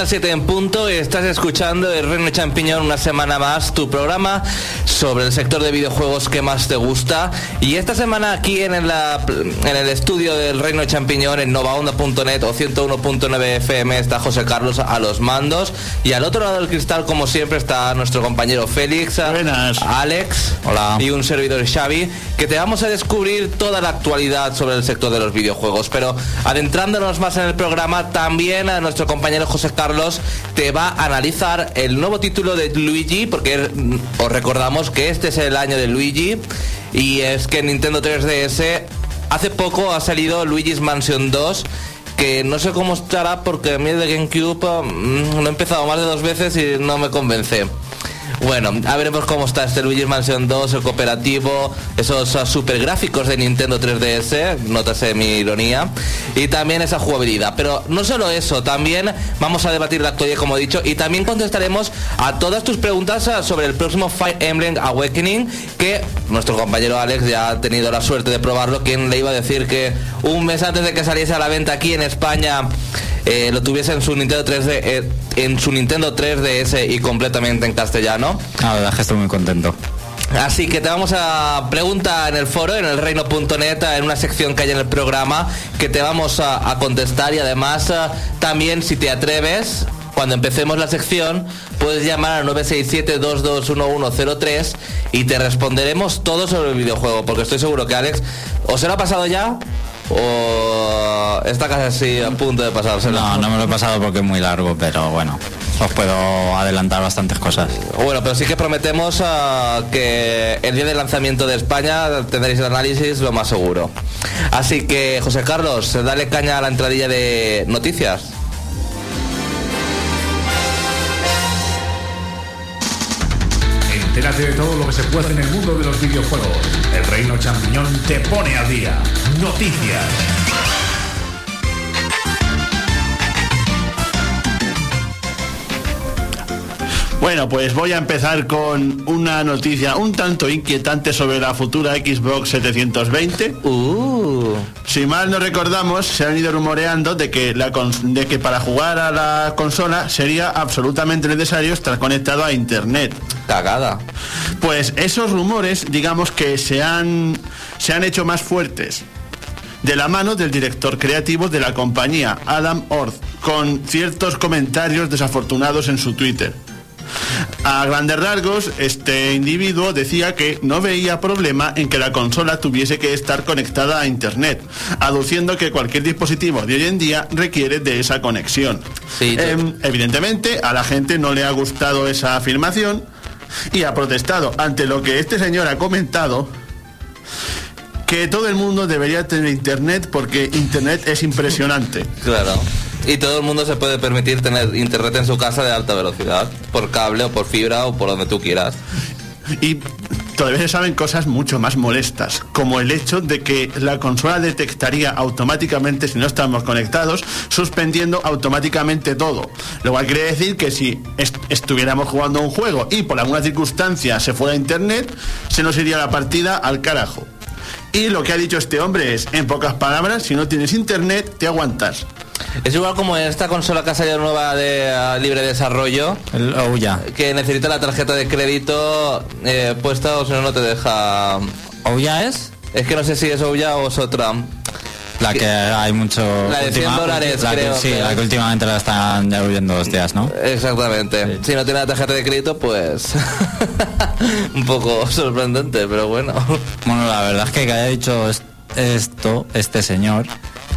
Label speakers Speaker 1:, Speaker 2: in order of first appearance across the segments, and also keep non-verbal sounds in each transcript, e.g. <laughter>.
Speaker 1: Las 7 en punto, estás escuchando el Reino Champiñón una semana más, tu programa sobre el sector de videojuegos que más te gusta. Y esta semana aquí en, el estudio del Reino Champiñón en novaonda.net o 101.9 FM está José Carlos a los mandos. Y al otro lado del cristal, como siempre, está nuestro compañero Félix, Alex
Speaker 2: Hola.
Speaker 1: y un servidor Xavi, que te vamos a descubrir toda la actualidad sobre el sector de los videojuegos. Pero adentrándonos más en el programa, también a nuestro compañero José Carlos te va a analizar el nuevo título de Luigi, porque mm, os recordamos que este es el año de Luigi y es que en Nintendo 3DS hace poco ha salido Luigi's Mansion 2 que no sé cómo estará porque a mí de GameCube mm, lo he empezado más de dos veces y no me convence. Bueno, a veremos cómo está este Luigi's Mansion 2, el cooperativo, esos super gráficos de Nintendo 3DS, nótase mi ironía, y también esa jugabilidad. Pero no solo eso, también vamos a debatir la actualidad, como he dicho, y también contestaremos a todas tus preguntas uh, sobre el próximo Fire Emblem Awakening, que nuestro compañero Alex ya ha tenido la suerte de probarlo, quien le iba a decir que un mes antes de que saliese a la venta aquí en España eh, lo tuviese en su Nintendo 3D, eh, en su Nintendo 3DS y completamente en castellano.
Speaker 2: La verdad que estoy muy contento.
Speaker 1: Así que te vamos a preguntar en el foro, en el reino.net, en una sección que hay en el programa, que te vamos a, contestar y además también si te atreves, cuando empecemos la sección, puedes llamar al 967-221103 y te responderemos todo sobre el videojuego, porque estoy seguro que Alex, ¿os se lo ha pasado ya? ¿O está casi a punto de pasarse?
Speaker 2: No, no me lo he pasado porque es muy largo, pero bueno, os puedo adelantar bastantes cosas.
Speaker 1: Bueno, pero sí que prometemos ah, que el día del lanzamiento de España tendréis el análisis lo más seguro. Así que, José Carlos, dale caña a la entradilla de noticias.
Speaker 3: Entérate de todo lo que se puede en el mundo de los videojuegos. El Reino Champiñón te pone al día. Noticias.
Speaker 4: Bueno, pues voy a empezar con una noticia un tanto inquietante sobre la futura Xbox 720.
Speaker 1: Uh.
Speaker 4: Si mal no recordamos, se han ido rumoreando de que, la de que para jugar a la consola sería absolutamente necesario estar conectado a Internet.
Speaker 1: Cagada.
Speaker 4: Pues esos rumores, digamos que se han, se han hecho más fuertes de la mano del director creativo de la compañía, Adam Orth, con ciertos comentarios desafortunados en su Twitter. A grandes rasgos, este individuo decía que no veía problema en que la consola tuviese que estar conectada a Internet, aduciendo que cualquier dispositivo de hoy en día requiere de esa conexión. Em, evidentemente, a la gente no le ha gustado esa afirmación y ha protestado ante lo que este señor ha comentado que todo el mundo debería tener internet porque internet es impresionante. <laughs>
Speaker 1: Claro. Y todo el mundo se puede permitir tener internet en su casa de alta velocidad, por cable o por fibra o por donde tú quieras.
Speaker 4: Y todavía se saben cosas mucho más molestas, como el hecho de que la consola detectaría automáticamente si no estamos conectados, suspendiendo automáticamente todo. Lo cual quiere decir que si estuviéramos jugando un juego y por alguna circunstancia se fuera a internet, se nos iría la partida al carajo. Y lo que ha dicho este hombre es, en pocas palabras, si no tienes internet, te aguantas.
Speaker 1: Es igual como esta consola que ha salido nueva de ah, libre desarrollo.
Speaker 2: El Ouya.
Speaker 1: Que necesita la tarjeta de crédito eh, puesta o si no, no te deja.
Speaker 2: ¿Ouya es?
Speaker 1: Es que no sé si es Ouya o es otra.
Speaker 2: La que hay mucho...
Speaker 1: La de 100 dólares,
Speaker 2: la
Speaker 1: creo.
Speaker 2: Que, sí, la que últimamente la están ya huyendo días, ¿no?
Speaker 1: Exactamente. Si no tiene la tarjeta de crédito, pues... <laughs> un poco sorprendente, pero bueno.
Speaker 2: Bueno, la verdad es que que haya dicho esto, este señor,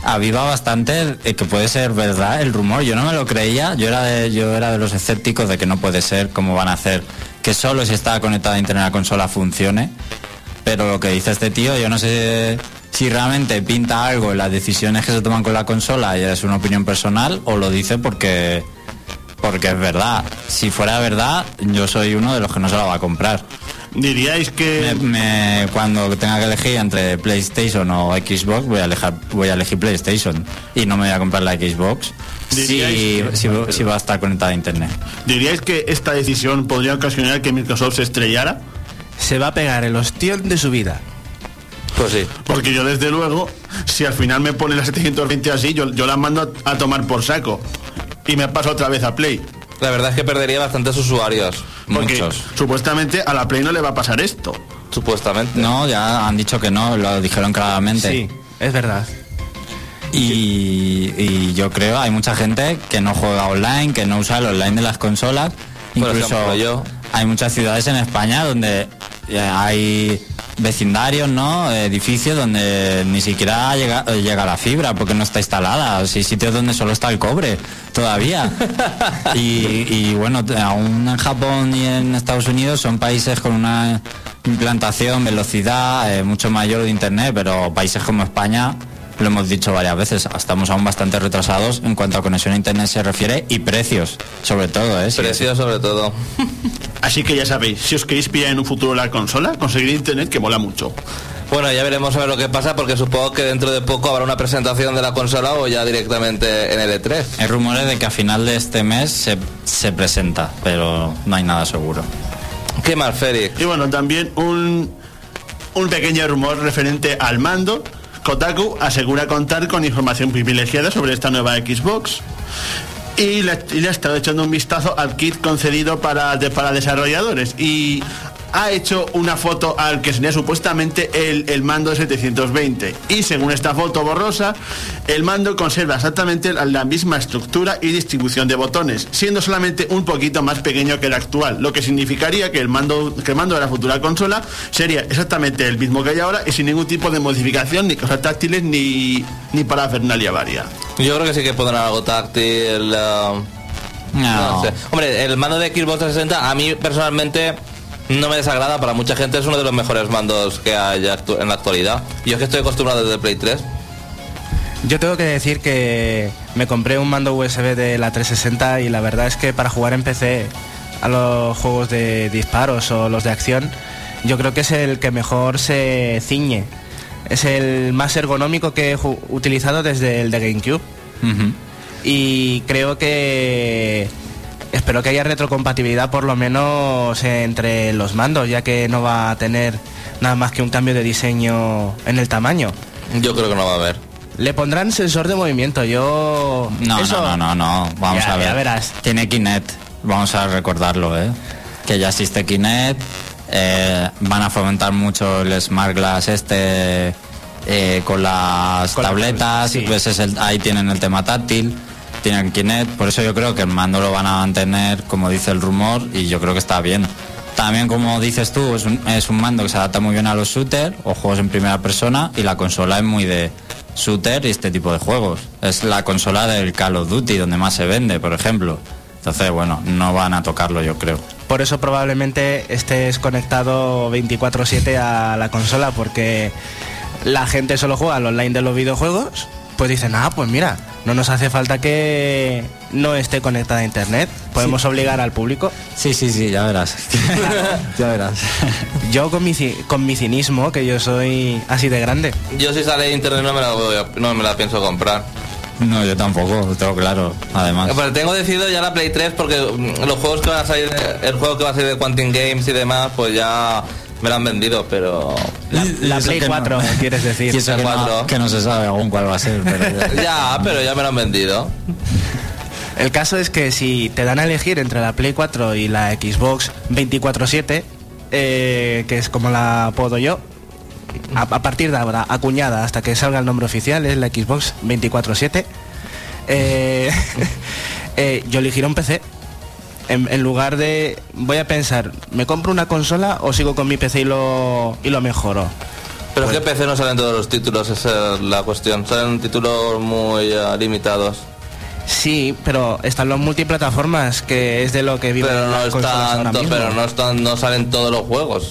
Speaker 2: aviva bastante que puede ser verdad el rumor. Yo no me lo creía, yo era de, yo era de los escépticos de que no puede ser, cómo van a hacer que solo si está conectada a internet a la consola funcione. Pero lo que dice este tío, yo no sé si realmente pinta algo en las decisiones que se toman con la consola y es una opinión personal o lo dice porque porque es verdad. Si fuera verdad, yo soy uno de los que no se la va a comprar.
Speaker 4: Diríais que
Speaker 2: cuando tenga que elegir entre PlayStation o Xbox voy a elegir voy a elegir PlayStation y no me voy a comprar la Xbox. Si, si, va a estar conectada a internet.
Speaker 4: ¿Diríais que esta decisión podría ocasionar que Microsoft se estrellara?
Speaker 5: Se va a pegar el ostión de su vida.
Speaker 1: Pues sí.
Speaker 4: Porque yo desde luego, si al final me pone la 720 así, yo, yo la mando a, tomar por saco. y me paso otra vez a Play.
Speaker 1: La verdad es que perdería bastantes usuarios.
Speaker 4: Porque
Speaker 2: Muchos.
Speaker 4: supuestamente a la Play no le va a pasar esto.
Speaker 1: Supuestamente.
Speaker 2: No, ya han dicho que no, lo dijeron claramente.
Speaker 5: Sí, es verdad.
Speaker 2: Y, y yo creo hay mucha gente que no juega online, que no usa el online de las consolas.
Speaker 1: Por
Speaker 2: Incluso
Speaker 1: ejemplo, yo.
Speaker 2: hay muchas ciudades en España donde eh, hay vecindarios, ¿no? Edificios donde ni siquiera llega, llega la fibra porque no está instalada. O sea, sitios donde solo está el cobre todavía. <laughs> y, y bueno, aún en Japón y en Estados Unidos son países con una implantación, velocidad eh, mucho mayor de Internet, pero países como España, lo hemos dicho varias veces, estamos aún bastante retrasados en cuanto a conexión a Internet se refiere y precios, sobre todo, ¿eh? Sí,
Speaker 1: Precio sobre todo. <laughs>
Speaker 4: Así que ya sabéis, si os queréis pillar en un futuro la consola, conseguir internet que mola mucho.
Speaker 1: Bueno, ya veremos a ver lo que pasa porque supongo que dentro de poco habrá una presentación de la consola o ya directamente en el E E3.
Speaker 2: Hay rumores de que a final de este mes se, se presenta, pero no hay nada seguro.
Speaker 1: ¿Qué más, Félix?
Speaker 4: Y bueno, también un, un pequeño rumor referente al mando. Kotaku asegura contar con información privilegiada sobre esta nueva Xbox. Y le, y le ha estado echando un vistazo al kit concedido para, para desarrolladores. Y ha hecho una foto al que sería supuestamente el, el mando 720. Y según esta foto borrosa, el mando conserva exactamente la, la misma estructura y distribución de botones, siendo solamente un poquito más pequeño que el actual, lo que significaría que el mando, que el mando de la futura consola sería exactamente el mismo que hay ahora y sin ningún tipo de modificación, ni cosas táctiles, ni, ni parafernalia varia.
Speaker 1: Yo creo que sí que pondrán algo táctil. eh,
Speaker 2: No,
Speaker 1: no sé. Hombre, el mando de Xbox 360 a mí personalmente no me desagrada. Para mucha gente es uno de los mejores mandos que hay en la actualidad. Yo es que estoy acostumbrado desde Play 3.
Speaker 5: Yo tengo que decir que me compré un mando USB de la 360 y la verdad es que para jugar en PC a los juegos de disparos o los de acción, yo creo que es el que mejor se ciñe. Es el más ergonómico que he utilizado desde el de GameCube. Y creo que espero que haya retrocompatibilidad por lo menos entre los mandos, ya que no va a tener nada más que un cambio de diseño en el tamaño.
Speaker 1: Yo creo que no va a haber.
Speaker 5: Le pondrán sensor de movimiento, yo...
Speaker 2: No,
Speaker 5: eso-
Speaker 2: no, no, no, no. Vamos
Speaker 5: Ya-
Speaker 2: a ver.
Speaker 5: ya verás.
Speaker 2: Tiene Kinect. Vamos a recordarlo, ¿eh? Que ya existe Kinect. eh, van a fomentar mucho el Smart Glass este eh, con las
Speaker 5: Con la
Speaker 2: tabletas.
Speaker 5: tablet, sí.
Speaker 2: pues es el- ahí tienen el tema táctil. Tienen Kinect. Por eso yo creo que el mando lo van a mantener, como dice el rumor, y yo creo que está bien. También, como dices tú, es un, mando que se adapta muy bien a los shooters o juegos en primera persona y la consola es muy de shooter y este tipo de juegos. Es la consola del Call of Duty donde más se vende, por ejemplo. Entonces, bueno, no van a tocarlo, yo creo.
Speaker 5: Por eso probablemente estés conectado 24/7 a la consola, porque la gente solo juega al online de los videojuegos, pues dicen, ah, pues mira, no nos hace falta que no esté conectada a internet, podemos obligar al público.
Speaker 2: Sí, sí, sí, ya verás. <laughs> ya verás.
Speaker 5: Yo con mi, con mi cinismo, que yo soy así de grande,
Speaker 1: Yo si sale de internet no me la, voy a- no me la pienso comprar.
Speaker 2: No, yo tampoco, lo tengo claro, además.
Speaker 1: Pero tengo decidido ya la Play 3 porque mm, los juegos que van a salir, el juego que va a salir de Quantum Games y demás, pues ya me lo han vendido, pero...
Speaker 5: la, la Play
Speaker 2: que no.
Speaker 5: 4, <laughs> quieres decir.
Speaker 2: Que
Speaker 1: cuatro.
Speaker 2: no, que no se sabe aún cuál va a ser, pero...
Speaker 1: Ya, <laughs> pero ya me lo han vendido.
Speaker 5: El caso es que si te dan a elegir entre la Play 4 y la Xbox 24/7, eh, que es como la apodo yo, a, a partir de ahora, acuñada hasta que salga el nombre oficial, es la Xbox 24/7, eh, <laughs> eh, yo elegiré un PC. En, en lugar de, voy a pensar, ¿me compro una consola o sigo con mi PC y lo, y lo mejoro?
Speaker 1: Pero es que PC no salen todos los títulos, esa es la cuestión. Salen títulos muy eh, limitados.
Speaker 5: Sí, pero están los multiplataformas, que es de lo que viven
Speaker 1: Pero no
Speaker 5: las ahora
Speaker 1: están, to-
Speaker 5: mismo.
Speaker 1: pero no están, no salen todos los juegos.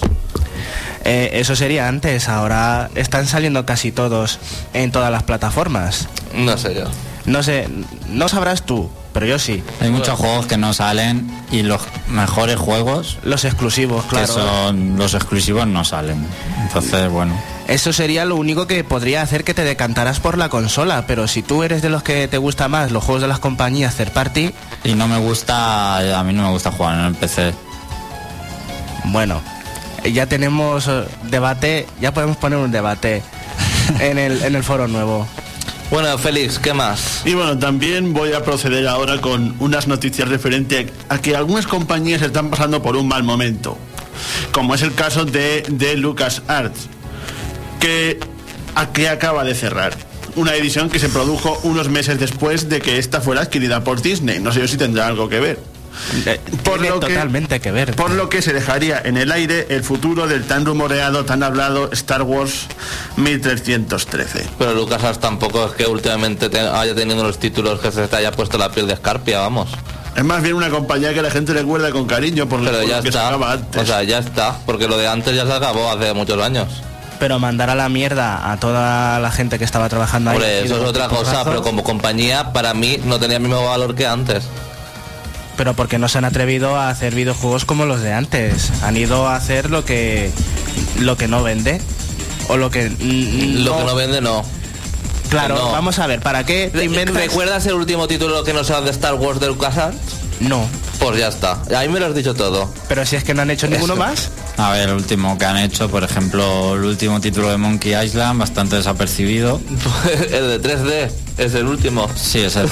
Speaker 5: Eh, eso sería antes, ahora están saliendo casi todos en todas las plataformas.
Speaker 1: No sé yo.
Speaker 5: No sé, no sabrás tú, pero yo sí.
Speaker 2: Hay muchos juegos que no salen y los mejores juegos
Speaker 5: Los exclusivos, claro.
Speaker 2: que son los exclusivos no salen. Entonces, bueno.
Speaker 5: Eso sería lo único que podría hacer que te decantaras por la consola, pero si tú eres de los que te gusta más los juegos de las compañías third party,
Speaker 2: Y no me gusta, a mí no me gusta jugar en el PC.
Speaker 5: bueno, ya tenemos eh, debate, ya podemos poner un debate en el, en el foro nuevo.
Speaker 1: Bueno, Félix, ¿qué más?
Speaker 4: Y bueno, también voy a proceder ahora con unas noticias referente a que algunas compañías están pasando por un mal momento, como es el caso de, de LucasArts, que, a- que acaba de cerrar. Una edición que se produjo unos meses después de que esta fuera adquirida por Disney. No sé yo si tendrá algo que ver. Por
Speaker 5: Tiene
Speaker 4: lo que-
Speaker 5: totalmente que ver.
Speaker 4: Por lo que se dejaría en el aire el futuro del tan rumoreado, tan hablado Star Wars 1313.
Speaker 1: Pero LucasArts tampoco es que últimamente te- haya tenido los títulos que se te haya puesto la piel de escarpia, vamos.
Speaker 4: Es más bien una compañía que la gente recuerda con cariño por,
Speaker 1: Pero
Speaker 4: por
Speaker 1: ya
Speaker 4: lo que
Speaker 1: está.
Speaker 4: antes.
Speaker 1: O sea, ya está. Porque lo de antes ya se acabó hace muchos años.
Speaker 5: Pero mandar a la mierda a toda la gente que estaba trabajando ahí.
Speaker 1: Hombre, eso es otra cosa, pero como compañía, para mí no tenía el mismo valor que antes.
Speaker 5: Pero porque no se han atrevido a hacer videojuegos como los de antes. Han ido a hacer lo que lo que no vende. O lo que.
Speaker 1: Lo que no vende, no.
Speaker 5: Claro,
Speaker 1: no.
Speaker 5: vamos a ver, ¿para qué te inventas?
Speaker 1: ¿Recuerdas el último título que nos han de Star Wars de LucasArts?
Speaker 5: No.
Speaker 1: Pues ya está. Ahí me lo has dicho todo.
Speaker 5: Pero si es que no han hecho ninguno
Speaker 1: Eso.
Speaker 5: más.
Speaker 2: A ver, el último que han hecho, por ejemplo, el último título de Monkey Island, bastante desapercibido. <laughs>
Speaker 1: el de 3D es el último.
Speaker 2: Sí, es el,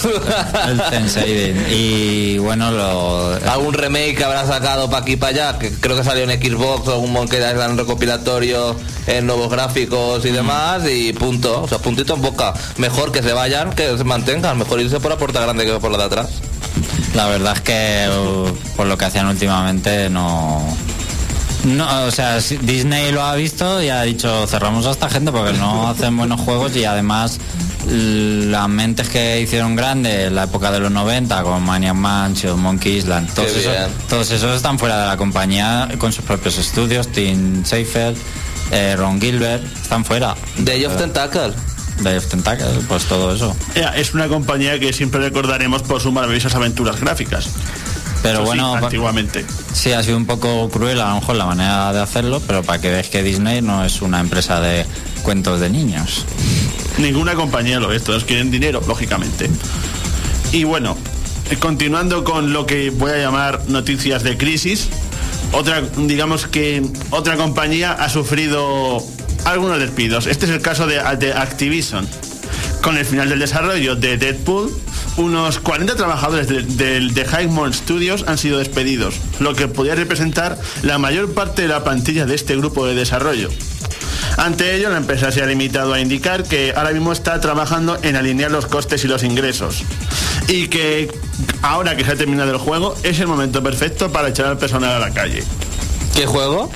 Speaker 2: el Tensei. Y bueno, lo,
Speaker 1: Algún remake que habrán sacado para aquí para allá, que creo que salió en Xbox o algún Monkey Island recopilatorio en nuevos gráficos y demás, y punto. O sea, puntito en boca. Mejor que se vayan, que se mantengan. Mejor irse por la puerta grande que por la de atrás.
Speaker 2: La verdad es que uh, por lo que hacían últimamente no... No, o sea, Disney lo ha visto y ha dicho cerramos a esta gente porque no <laughs> hacen buenos juegos y además las mentes que hicieron grande en la época de los 90 como Maniac Mansion, Monkey Island, todos esos, todos esos están fuera de la compañía con sus propios estudios, Tim Seifert, eh, Ron Gilbert, están fuera.
Speaker 1: Day of Tentacle.
Speaker 2: Day of Tentacle, pues todo eso.
Speaker 4: Es una compañía que siempre recordaremos por sus maravillosas aventuras gráficas.
Speaker 2: Pero
Speaker 4: Eso
Speaker 2: bueno,
Speaker 4: antiguamente.
Speaker 2: Sí, ha sido un poco cruel a lo mejor la manera de hacerlo, pero para que veáis que Disney no es una empresa de cuentos de niños.
Speaker 4: Ninguna compañía lo es, todos quieren dinero, lógicamente. Y bueno, continuando con lo que voy a llamar noticias de crisis, otra, digamos que otra compañía ha sufrido algunos despidos. Este es el caso de, de Activision. Con el final del desarrollo de Deadpool, unos 40 trabajadores de, de, de Highmore Studios han sido despedidos, lo que podría representar la mayor parte de la plantilla de este grupo de desarrollo. Ante ello, la empresa se ha limitado a indicar que ahora mismo está trabajando en alinear los costes y los ingresos. Y que ahora que se ha terminado el juego, es el momento perfecto para echar al personal a la calle.
Speaker 1: ¿Qué juego?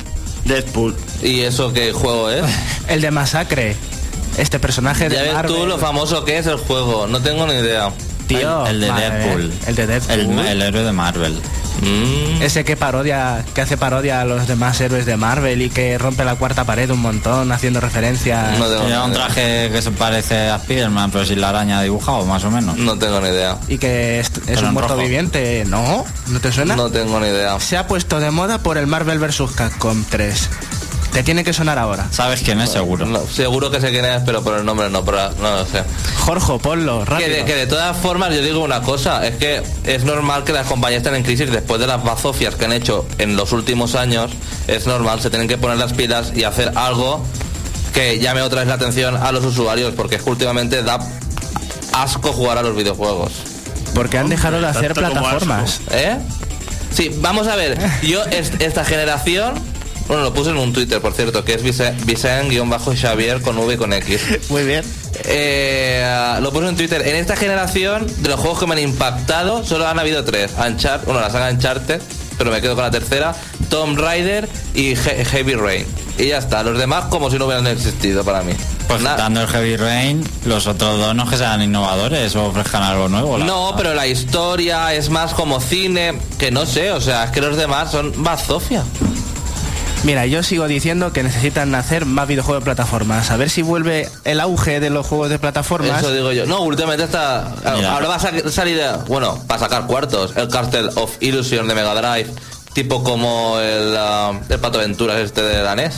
Speaker 4: Deadpool.
Speaker 1: ¿Y eso qué juego es? <laughs>
Speaker 5: El de Masacre. Este personaje de
Speaker 1: Ya ves
Speaker 5: Marvel.
Speaker 1: tú lo famoso que es el juego. No tengo ni idea.
Speaker 5: Tío,
Speaker 2: el, el de
Speaker 5: madre
Speaker 2: Deadpool.
Speaker 5: El de Deadpool.
Speaker 2: El, el héroe de Marvel.
Speaker 1: Mm.
Speaker 5: Ese que parodia, que hace parodia a los demás héroes de Marvel y que rompe la cuarta pared un montón haciendo referencia.
Speaker 1: No tengo,
Speaker 2: un
Speaker 1: ni idea.
Speaker 2: traje que se parece a Spiderman, pero sin la araña dibujado, más o menos.
Speaker 1: no tengo ni idea.
Speaker 5: Y que es, un muerto
Speaker 2: rojo.
Speaker 5: viviente. ¿No? ¿No te suena?
Speaker 1: No tengo ni idea.
Speaker 5: Se ha puesto de moda por el Marvel vs. Capcom 3. Te tiene que sonar ahora.
Speaker 2: ¿Sabes quién es seguro?
Speaker 1: No, seguro que sé quién es, pero por el nombre no, pero no lo sé.
Speaker 5: Jorge, ponlo,
Speaker 1: Que
Speaker 5: rápido.
Speaker 1: de, que de todas formas yo digo una cosa, es que es normal que las compañías estén en crisis después de las bazofias que han hecho en los últimos años, es normal, se tienen que poner las pilas y hacer algo que llame otra vez la atención a los usuarios, porque es que últimamente da asco jugar a los videojuegos.
Speaker 5: Porque han dejado de hacer plataformas.
Speaker 1: ¿Eh? Sí, vamos a ver, yo est- esta generación, bueno, lo puse en un Twitter, por cierto, que es Vicen-Xavier con V y con X.
Speaker 5: Muy bien.
Speaker 1: Eh, lo puse en Twitter. En esta generación, de los juegos que me han impactado, solo han habido tres. Uncharted, bueno, la saga Uncharted, pero me quedo con la tercera. Tomb Raider y He- Heavy Rain. Y ya está. Los demás como si no hubieran existido para mí.
Speaker 2: Pues dando el Heavy Rain, los otros dos no es que sean innovadores o ofrezcan algo nuevo. la
Speaker 1: No,
Speaker 2: verdad.
Speaker 1: pero la historia es más como cine, que no sé, o sea, es que los demás son bazofia.
Speaker 5: Mira, yo sigo diciendo que necesitan hacer más videojuegos de plataformas. A ver si vuelve el auge de los juegos de plataformas.
Speaker 1: Eso digo yo. No, últimamente está.
Speaker 2: Mira.
Speaker 1: Ahora va a sa- salir. eh, Bueno, para sacar cuartos. El Castle of Illusion de Mega Drive. Tipo como el, ah, el Pato Aventuras este de danés.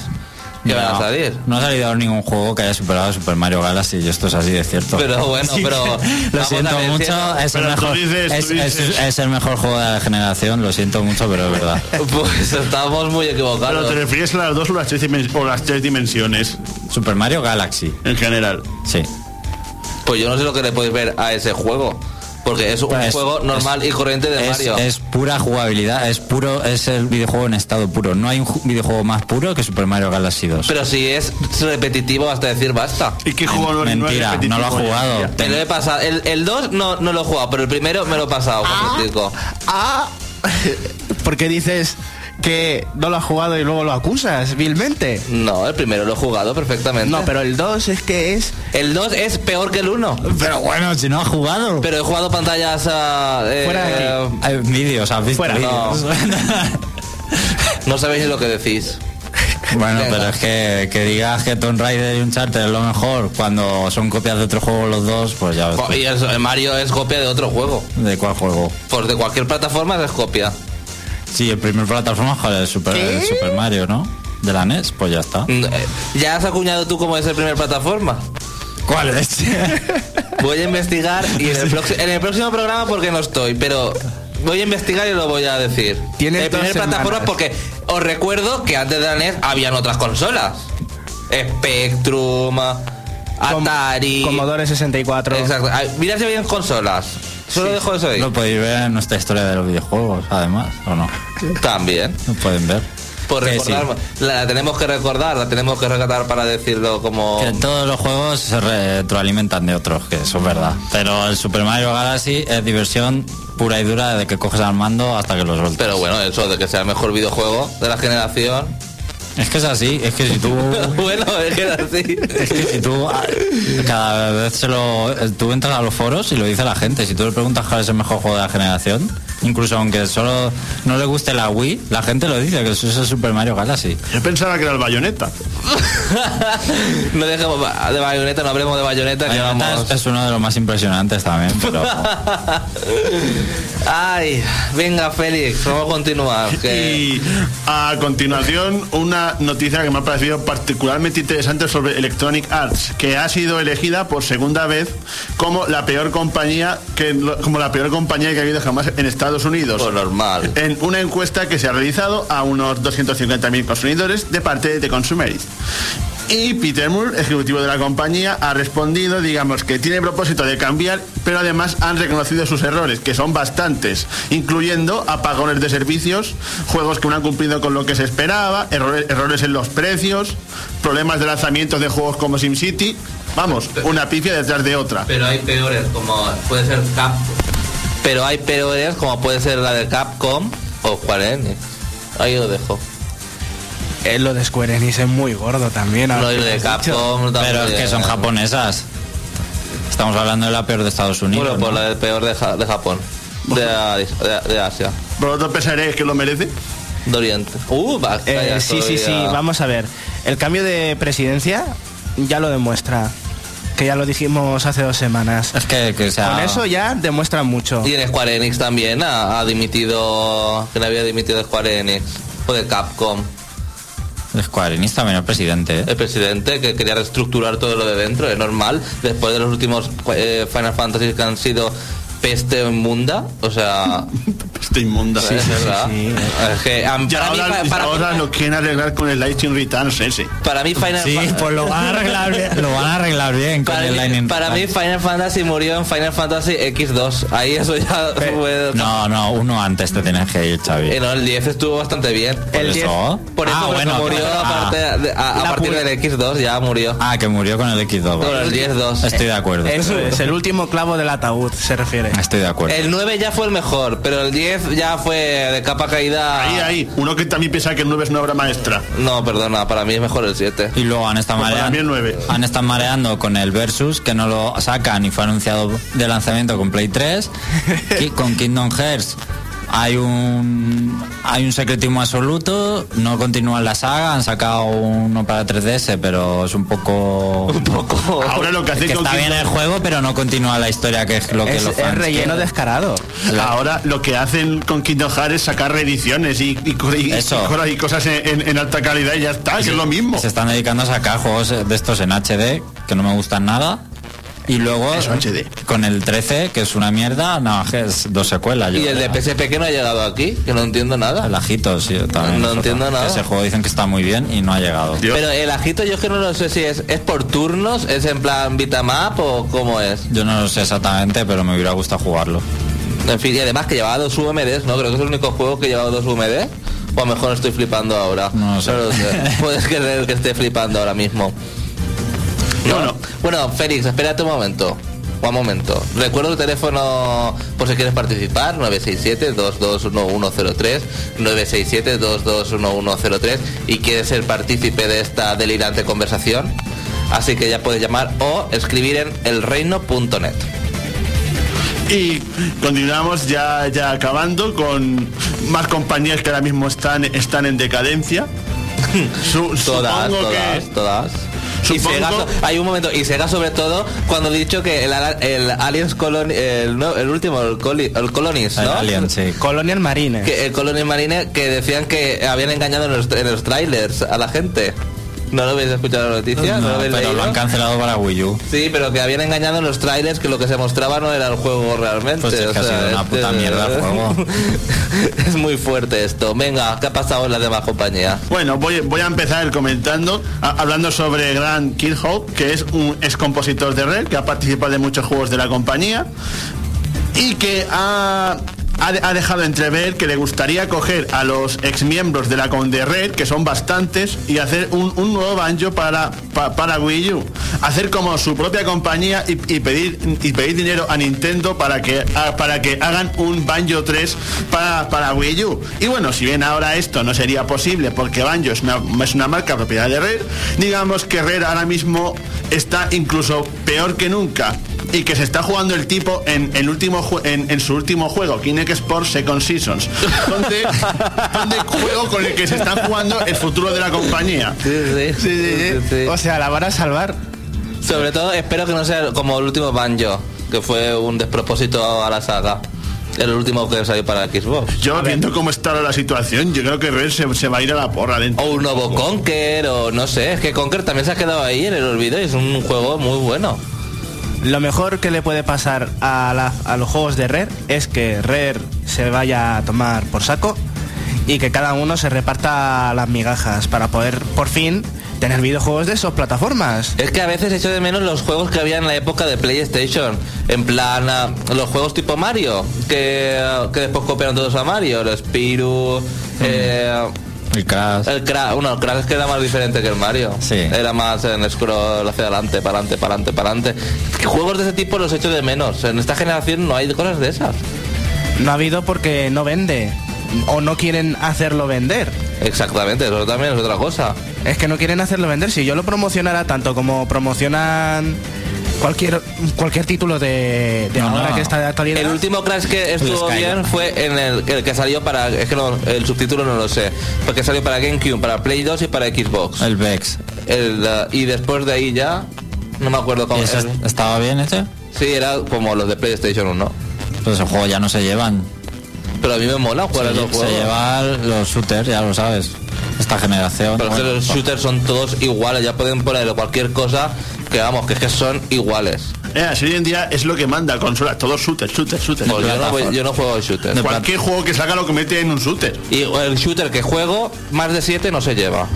Speaker 1: Que van a
Speaker 2: No,
Speaker 1: salir.
Speaker 2: No ha salido ningún juego que haya superado a Super Mario Galaxy y esto es así de cierto.
Speaker 1: Pero bueno, <laughs> pero.
Speaker 2: lo siento mucho, es el,
Speaker 4: Pero
Speaker 2: mejor,
Speaker 4: dices, tú
Speaker 2: es, es-
Speaker 4: dices.
Speaker 2: es el mejor juego de la generación, lo siento mucho, pero es verdad. <laughs>
Speaker 1: Pues estamos muy
Speaker 4: Pero
Speaker 1: equivocados.
Speaker 4: te refieres a las dos o las tres, o las tres dimensiones
Speaker 2: Super Mario Galaxy,
Speaker 4: en general.
Speaker 2: sí.
Speaker 1: Pues yo no sé lo que le podéis ver a ese juego. Porque es un
Speaker 2: Pues,
Speaker 1: juego normal y corriente de
Speaker 2: es,
Speaker 1: Mario.
Speaker 2: es pura jugabilidad, es puro, es el videojuego en estado puro. No hay un ju- videojuego más puro que Super Mario Galaxy 2.
Speaker 1: Pero si es repetitivo hasta decir basta.
Speaker 4: ¿Y qué juego no, no es
Speaker 2: Mentira, no lo ha jugado.
Speaker 1: Me lo he pasado. El, el 2 no, no lo he jugado, pero el primero me lo he pasado.
Speaker 5: Ah, <laughs> ¿por qué dices que no lo has jugado y luego lo acusas vilmente?
Speaker 1: No, el primero lo he jugado perfectamente.
Speaker 5: No, pero el 2 es que es...
Speaker 1: El 2 es peor que el 1.
Speaker 2: Pero bueno, si no has jugado.
Speaker 1: Pero he jugado pantallas... ah, eh,
Speaker 5: Fuera de aquí.
Speaker 2: Hay vídeos, has visto
Speaker 5: Fuera.
Speaker 2: vídeos.
Speaker 1: No <laughs> sabéis ni lo que decís.
Speaker 2: bueno,
Speaker 1: Venga.
Speaker 2: pero es que, que digas que Tomb Raider y Uncharted es lo mejor cuando son copias de otro juego los dos, pues ya ves.
Speaker 1: Y eso, Mario es copia de otro juego.
Speaker 2: ¿De cuál juego?
Speaker 1: Pues de cualquier plataforma es copia.
Speaker 2: Sí, el primer plataforma joder, el Super, el Super Mario, ¿no? De la NES, pues ya está.
Speaker 1: Mm, eh, ¿Ya has acuñado tú cómo es el primer plataforma?
Speaker 2: ¿Cuál es? <laughs>
Speaker 1: Voy a investigar y en el, proxi- en el próximo programa porque no estoy, pero voy a investigar y lo voy a decir.
Speaker 5: Tienes
Speaker 1: el primer plataforma porque os recuerdo que antes de la NES habían otras consolas. Spectrum, Atari.
Speaker 5: Commodore 64.
Speaker 1: Exacto. Ay, Mira si habían consolas. Solo dejo eso ahí.
Speaker 2: Lo podéis ver en nuestra historia de los videojuegos, además, ¿o no?
Speaker 1: También.
Speaker 2: Lo pueden ver.
Speaker 1: Por recordar,
Speaker 2: sí.
Speaker 1: la tenemos que recordar, la tenemos que rescatar para decirlo como.
Speaker 2: Que todos los juegos se retroalimentan de otros, que eso es verdad. Pero el Super Mario Galaxy es diversión pura y dura de que coges al mando hasta que lo sueltas.
Speaker 1: Pero bueno, eso de que sea el mejor videojuego de la generación.
Speaker 2: Es que es así, es que si tú... <laughs>
Speaker 1: bueno, es que es así.
Speaker 2: Es que si tú ah, cada vez se lo tú entras a los foros y lo dice la gente si tú le preguntas cuál es el mejor juego de la generación incluso aunque solo no le guste la Wii la gente lo dice que eso es el Super Mario Galaxy
Speaker 4: Yo pensaba que era el bayoneta. <laughs>
Speaker 1: no dejemos de bayoneta, no hablemos de bayoneta, que
Speaker 2: Bayonetta
Speaker 1: vamos.
Speaker 2: es, es uno de los más impresionantes también pero <laughs>
Speaker 1: Ay, venga Félix, vamos a continuar. Que...
Speaker 4: Y a continuación, una noticia que me ha parecido particularmente interesante sobre Electronic Arts, que ha sido elegida por segunda vez como la peor compañía que como la peor compañía que ha habido jamás en Estados Unidos.
Speaker 1: Pues normal.
Speaker 4: En una encuesta que se ha realizado a unos 250.000 consumidores de parte de Consumeris. Y Peter Moore, ejecutivo de la compañía, ha respondido, digamos, que tiene propósito de cambiar, pero además han reconocido sus errores, que son bastantes, incluyendo apagones de servicios, juegos que no han cumplido con lo que se esperaba, errores, errores en los precios, problemas de lanzamientos de juegos como SimCity. Vamos, una pifia detrás de otra.
Speaker 1: Pero hay peores, como puede ser Capcom. Pero hay peores, como puede ser la de Capcom o Square Enix. Ahí lo dejo.
Speaker 5: Eh, lo de Square Enix es muy gordo también.
Speaker 1: lo de. Capcom
Speaker 2: pero es que son japonesas estamos hablando de la peor de Estados Unidos
Speaker 1: Bueno, pues
Speaker 2: ¿no?
Speaker 1: la del peor de, Ja- de Japón. De, de- de Asia.
Speaker 4: ¿Vosotros pensaréis que lo merece?
Speaker 1: De Oriente. Uh, va,
Speaker 5: Eh, sí, sí, sí, vamos a ver. El cambio de presidencia ya lo demuestra. Que ya lo dijimos hace dos semanas.
Speaker 2: es que, que sea
Speaker 5: Con eso ya demuestra mucho.
Speaker 1: Y en Square Enix también ha, ha dimitido. Que le había dimitido Square Enix. O de Capcom.
Speaker 2: Square Enix también el presidente ¿eh?
Speaker 1: El presidente que quería reestructurar todo lo de dentro. Es normal. Después de los últimos eh, Final Fantasy que han sido peste inmunda. O sea. <laughs>
Speaker 4: Está inmunda.
Speaker 1: verdad.
Speaker 5: sí.
Speaker 1: Es que, para, mí,
Speaker 4: ahora,
Speaker 1: fa- para,
Speaker 4: ahora lo quieren arreglar con el Lightning Returns ese.
Speaker 1: para mí Final
Speaker 2: sí
Speaker 1: Fa-
Speaker 2: pues lo van a arreglar bien lo van a arreglar bien con
Speaker 1: Para,
Speaker 2: el
Speaker 1: mí,
Speaker 2: Lightning
Speaker 1: para mí Final Fantasy murió en Final Fantasy X2. Ahí eso ya <laughs> fue...
Speaker 2: no no uno antes te tienes que ir Xavi
Speaker 1: Eh, no, el 10 estuvo bastante bien.
Speaker 2: ¿Por
Speaker 5: el
Speaker 2: eso?
Speaker 1: Por eso
Speaker 2: ah, bueno,
Speaker 1: murió
Speaker 2: ah.
Speaker 1: aparte de- a, partir del X2, ya murió.
Speaker 2: Ah, que murió con el X2.
Speaker 1: Con el 10-2.
Speaker 2: Estoy de acuerdo.
Speaker 5: Eso es, el último clavo del ataúd se refiere.
Speaker 2: Estoy de acuerdo.
Speaker 1: El 9 ya fue el mejor, pero el 10 ya fue de capa caída.
Speaker 4: Ahí, ahí. Uno que también piensa que el 9 es una obra maestra.
Speaker 1: No, perdona, para mí es mejor el 7.
Speaker 2: Y luego han estado
Speaker 4: Pues para mí el
Speaker 2: mareando,
Speaker 4: nueve.
Speaker 2: han estado mareando con el Versus, que no lo sacan y fue anunciado de lanzamiento con Play 3. Ki- <laughs> con Kingdom Hearts hay un hay un secretismo absoluto, no continúan la saga, han sacado uno para 3DS, pero es un poco... <laughs> Un poco...
Speaker 4: Ahora lo que hacen
Speaker 2: que
Speaker 4: con
Speaker 2: está bien el juego, pero no continúa la historia que es lo que
Speaker 5: Es,
Speaker 2: los
Speaker 5: es relleno
Speaker 2: quieren.
Speaker 5: descarado.
Speaker 4: Ahora lo que hacen con Kingdom Hearts es sacar reediciones y, y, y-
Speaker 2: Eso.
Speaker 4: y cosas- y cosas en, en- en alta calidad y ya está, que es lo mismo.
Speaker 2: Se están dedicando a sacar juegos de estos en HD que no me gustan nada. Y luego
Speaker 4: Es HD.
Speaker 2: con el 13, que es una mierda, no, es dos secuelas. yo
Speaker 1: Y el de. PSP que no ha llegado aquí, que no entiendo nada.
Speaker 2: El ajito, sí, también.
Speaker 1: No entiendo
Speaker 2: otro.
Speaker 1: nada.
Speaker 2: Ese juego dicen que está muy bien y no ha llegado.
Speaker 1: Pero el ajito yo es que no lo sé si es, es por turnos, es en plan Vitamap o cómo es.
Speaker 2: Yo no lo sé exactamente, pero me hubiera gustado jugarlo.
Speaker 1: En fin, y además que llevaba dos UMDs, ¿no? Creo que es el único juego que llevaba dos UMD. O a lo mejor estoy flipando ahora.
Speaker 2: No lo sé. <laughs>
Speaker 1: Puedes creer que esté flipando ahora mismo. No,
Speaker 4: Bueno.
Speaker 1: no. Bueno, Félix, espérate un momento. Un momento. Recuerdo el teléfono por si quieres participar, 967-221103, 967-221103 y quieres ser partícipe de esta delirante conversación. Así que ya puedes llamar o escribir en elreino.net.
Speaker 4: Y continuamos ya, ya acabando con más compañías que ahora mismo están, están en decadencia. <laughs> Su-
Speaker 1: Todas, todas,
Speaker 4: que
Speaker 1: todas. Y Sega, hay un momento, y Sega sobre todo, cuando he dicho que el, el Aliens Colony, el, no, el último, el, Coli- el Colonies,
Speaker 2: El
Speaker 1: ¿no?
Speaker 2: Alien, sí.
Speaker 5: Colonial Marine.
Speaker 1: Que, el Colonies Marine, que decían que habían engañado en los, en los trailers a la gente. ¿No lo habéis escuchado la noticia? ¿No,
Speaker 2: No,
Speaker 1: lo habéis
Speaker 2: pero lo
Speaker 1: leído?
Speaker 2: han cancelado para Wii U.
Speaker 1: Sí, pero que habían engañado en los trailers que lo que se mostraba no era el juego realmente.
Speaker 2: Pues es
Speaker 1: o
Speaker 2: que ha sido una puta mierda el juego. <laughs>
Speaker 1: es muy fuerte esto. Venga, ¿qué ha pasado en las demás compañías?
Speaker 4: Bueno, voy, voy a empezar comentando, a- hablando sobre Grant Kirchhoff, que es un ex compositor de Red, que ha participado en muchos juegos de la compañía y que ha, ha, dejado entrever que le gustaría coger a los ex miembros de la con de Red, que son bastantes, y hacer un, nuevo banjo para, pa- para Wii U. Hacer como su propia compañía y, pedir, y pedir dinero a Nintendo para que, a- para que hagan un Banjo 3 para, para Wii U. Y bueno, si bien ahora esto no sería posible porque Banjo es una, es una marca propiedad de Red, digamos que Red ahora mismo está incluso peor que nunca y que se está jugando el tipo en, el último en, en su último juego, Sports Second Seasons, donde, donde juego con el que se está jugando el futuro de la compañía.
Speaker 1: Sí, sí,
Speaker 4: Sí, sí, sí.
Speaker 5: O sea, la van a salvar.
Speaker 1: Sobre todo espero que no sea como el último Banjo, que fue un despropósito a la saga. El último que salió para Xbox.
Speaker 4: Yo viendo cómo está la situación, yo creo que Red se, se va a ir a la porra dentro.
Speaker 1: O un nuevo Conker, o no sé, es que Conker también se ha quedado ahí en el olvido y es un juego muy bueno.
Speaker 5: Lo mejor que le puede pasar a, la- a los juegos de Rare es que Rare se vaya a tomar por saco y que cada uno se reparta las migajas para poder por fin tener videojuegos de esas plataformas.
Speaker 1: Es que a veces echo de menos los juegos que había en la época de PlayStation. En plan, ah, los juegos tipo Mario, que, ah, que después copiaron todos a Mario. El Spirou, eh,
Speaker 2: El Crash.
Speaker 1: el Crash. Bueno, el Crash es que era más diferente que el Mario.
Speaker 2: Sí.
Speaker 1: Era más en scroll hacia adelante, para adelante, para adelante, para adelante. Juegos de ese tipo los echo de menos. En esta generación no hay cosas de esas.
Speaker 5: No ha habido porque no vende o no quieren hacerlo vender.
Speaker 1: Exactamente, eso también es otra cosa.
Speaker 5: Es que no quieren hacerlo vender. Si yo lo promocionara tanto como promocionan cualquier cualquier título de, de
Speaker 2: No,
Speaker 5: ahora
Speaker 2: no.
Speaker 5: que está de actualidad.
Speaker 1: El último Crash que estuvo bien fue en el, el que salió para. Es que no, el subtítulo no lo sé. Porque salió para GameCube, para Play 2 y para Xbox.
Speaker 2: El Vex.
Speaker 1: El, uh, y después de ahí ya. No me acuerdo cómo
Speaker 2: ¿Y ese
Speaker 1: el-
Speaker 2: ¿Estaba bien ese?
Speaker 1: Sí, era como los de PlayStation 1.
Speaker 2: Pues el juego ya no se llevan.
Speaker 1: Pero a mí me mola jugar a
Speaker 2: Se,
Speaker 1: esos
Speaker 2: se
Speaker 1: juegos.
Speaker 2: llevan los shooters, ya lo sabes. Esta generación.
Speaker 1: Pero que
Speaker 2: bueno,
Speaker 1: los shooters son todos iguales. Ya pueden poner cualquier cosa que vamos, que es que son iguales.
Speaker 4: Eh, así hoy en día es lo que manda consola, todo shooter, shooter, shooter.
Speaker 1: Pues yo, no voy- yo no juego al shooter.
Speaker 2: De
Speaker 4: Cualquier juego que salga lo que mete en un shooter.
Speaker 1: Y el shooter que juego, más de 7 no se lleva.